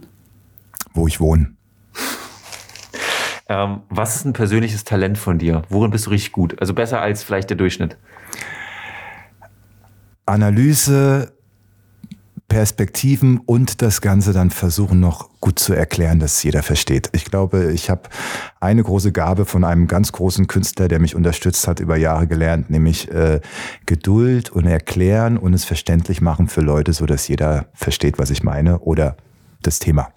S3: Wo ich wohne.
S2: Ähm, was ist ein persönliches Talent von dir? Worin bist du richtig gut? Also besser als vielleicht der Durchschnitt.
S3: Analyse, Perspektiven und das Ganze dann versuchen noch gut zu erklären, dass jeder versteht. Ich glaube, ich habe eine große Gabe von einem ganz großen Künstler, der mich unterstützt hat, über Jahre gelernt, nämlich äh, Geduld und Erklären und es verständlich machen für Leute, so dass jeder versteht, was ich meine oder das Thema.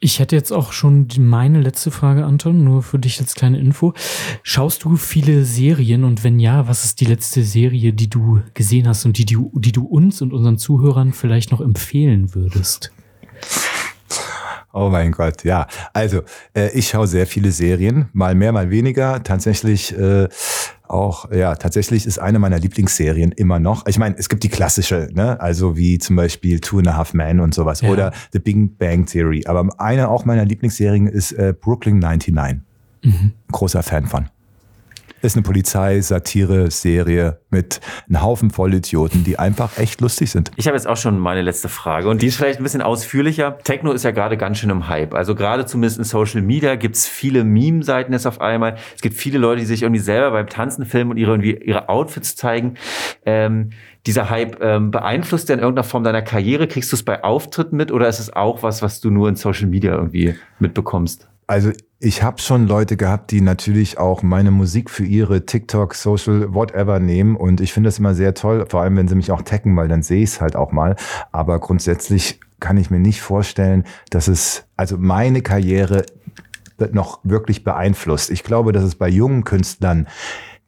S1: Ich hätte jetzt auch schon meine letzte Frage, Anton, nur für dich als kleine Info. Schaust du viele Serien und wenn ja, was ist die letzte Serie, die du gesehen hast und die du, die du uns und unseren Zuhörern vielleicht noch empfehlen würdest?
S3: Oh mein Gott, ja. Also, äh, ich schaue sehr viele Serien, mal mehr, mal weniger. Tatsächlich äh, auch, ja, tatsächlich ist eine meiner Lieblingsserien immer noch. Ich meine, es gibt die klassische, ne? Also wie zum Beispiel Two and a Half Men und sowas
S1: Ja.
S3: oder The Big Bang Theory. Aber eine auch meiner Lieblingsserien ist äh, Brooklyn 99. Großer Fan von. Ist eine Polizei-Satire-Serie mit einem Haufen Vollidioten, die einfach echt lustig sind.
S2: Ich habe jetzt auch schon meine letzte Frage und die ist vielleicht ein bisschen ausführlicher. Techno ist ja gerade ganz schön im Hype. Also gerade zumindest in Social Media gibt es viele Meme-Seiten jetzt auf einmal. Es gibt viele Leute, die sich irgendwie selber beim Tanzen filmen und ihre, irgendwie ihre Outfits zeigen. Ähm, dieser Hype ähm, beeinflusst der in irgendeiner Form deiner Karriere? Kriegst du es bei Auftritten mit oder ist es auch was, was du nur in Social Media irgendwie mitbekommst?
S3: Also ich habe schon Leute gehabt, die natürlich auch meine Musik für ihre TikTok, Social, whatever nehmen. Und ich finde das immer sehr toll, vor allem wenn sie mich auch taggen, weil dann sehe ich es halt auch mal. Aber grundsätzlich kann ich mir nicht vorstellen, dass es, also meine Karriere noch wirklich beeinflusst. Ich glaube, dass es bei jungen Künstlern,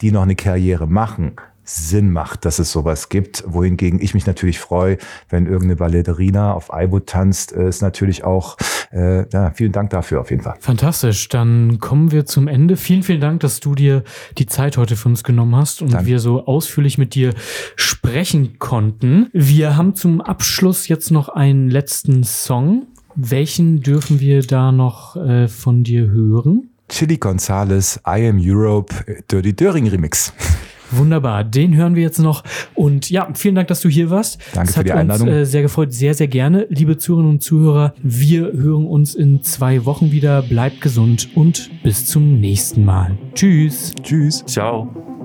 S3: die noch eine Karriere machen, Sinn macht, dass es sowas gibt. Wohingegen ich mich natürlich freue, wenn irgendeine Ballerina auf Aibo tanzt, äh, ist natürlich auch, äh, ja, vielen Dank dafür auf jeden Fall.
S1: Fantastisch. Dann kommen wir zum Ende. Vielen, vielen Dank, dass du dir die Zeit heute für uns genommen hast und
S3: Danke.
S1: wir so ausführlich mit dir sprechen konnten. Wir haben zum Abschluss jetzt noch einen letzten Song. Welchen dürfen wir da noch äh, von dir hören?
S3: Chili Gonzales, I Am Europe, Dirty Döring Remix.
S1: Wunderbar, den hören wir jetzt noch. Und ja, vielen Dank, dass du hier warst.
S3: Danke
S1: Es
S3: für
S1: hat
S3: die Einladung.
S1: Uns, äh, sehr gefreut, sehr, sehr gerne. Liebe Zuhörerinnen und Zuhörer, wir hören uns in zwei Wochen wieder. Bleibt gesund und bis zum nächsten Mal. Tschüss.
S3: Tschüss.
S2: Ciao.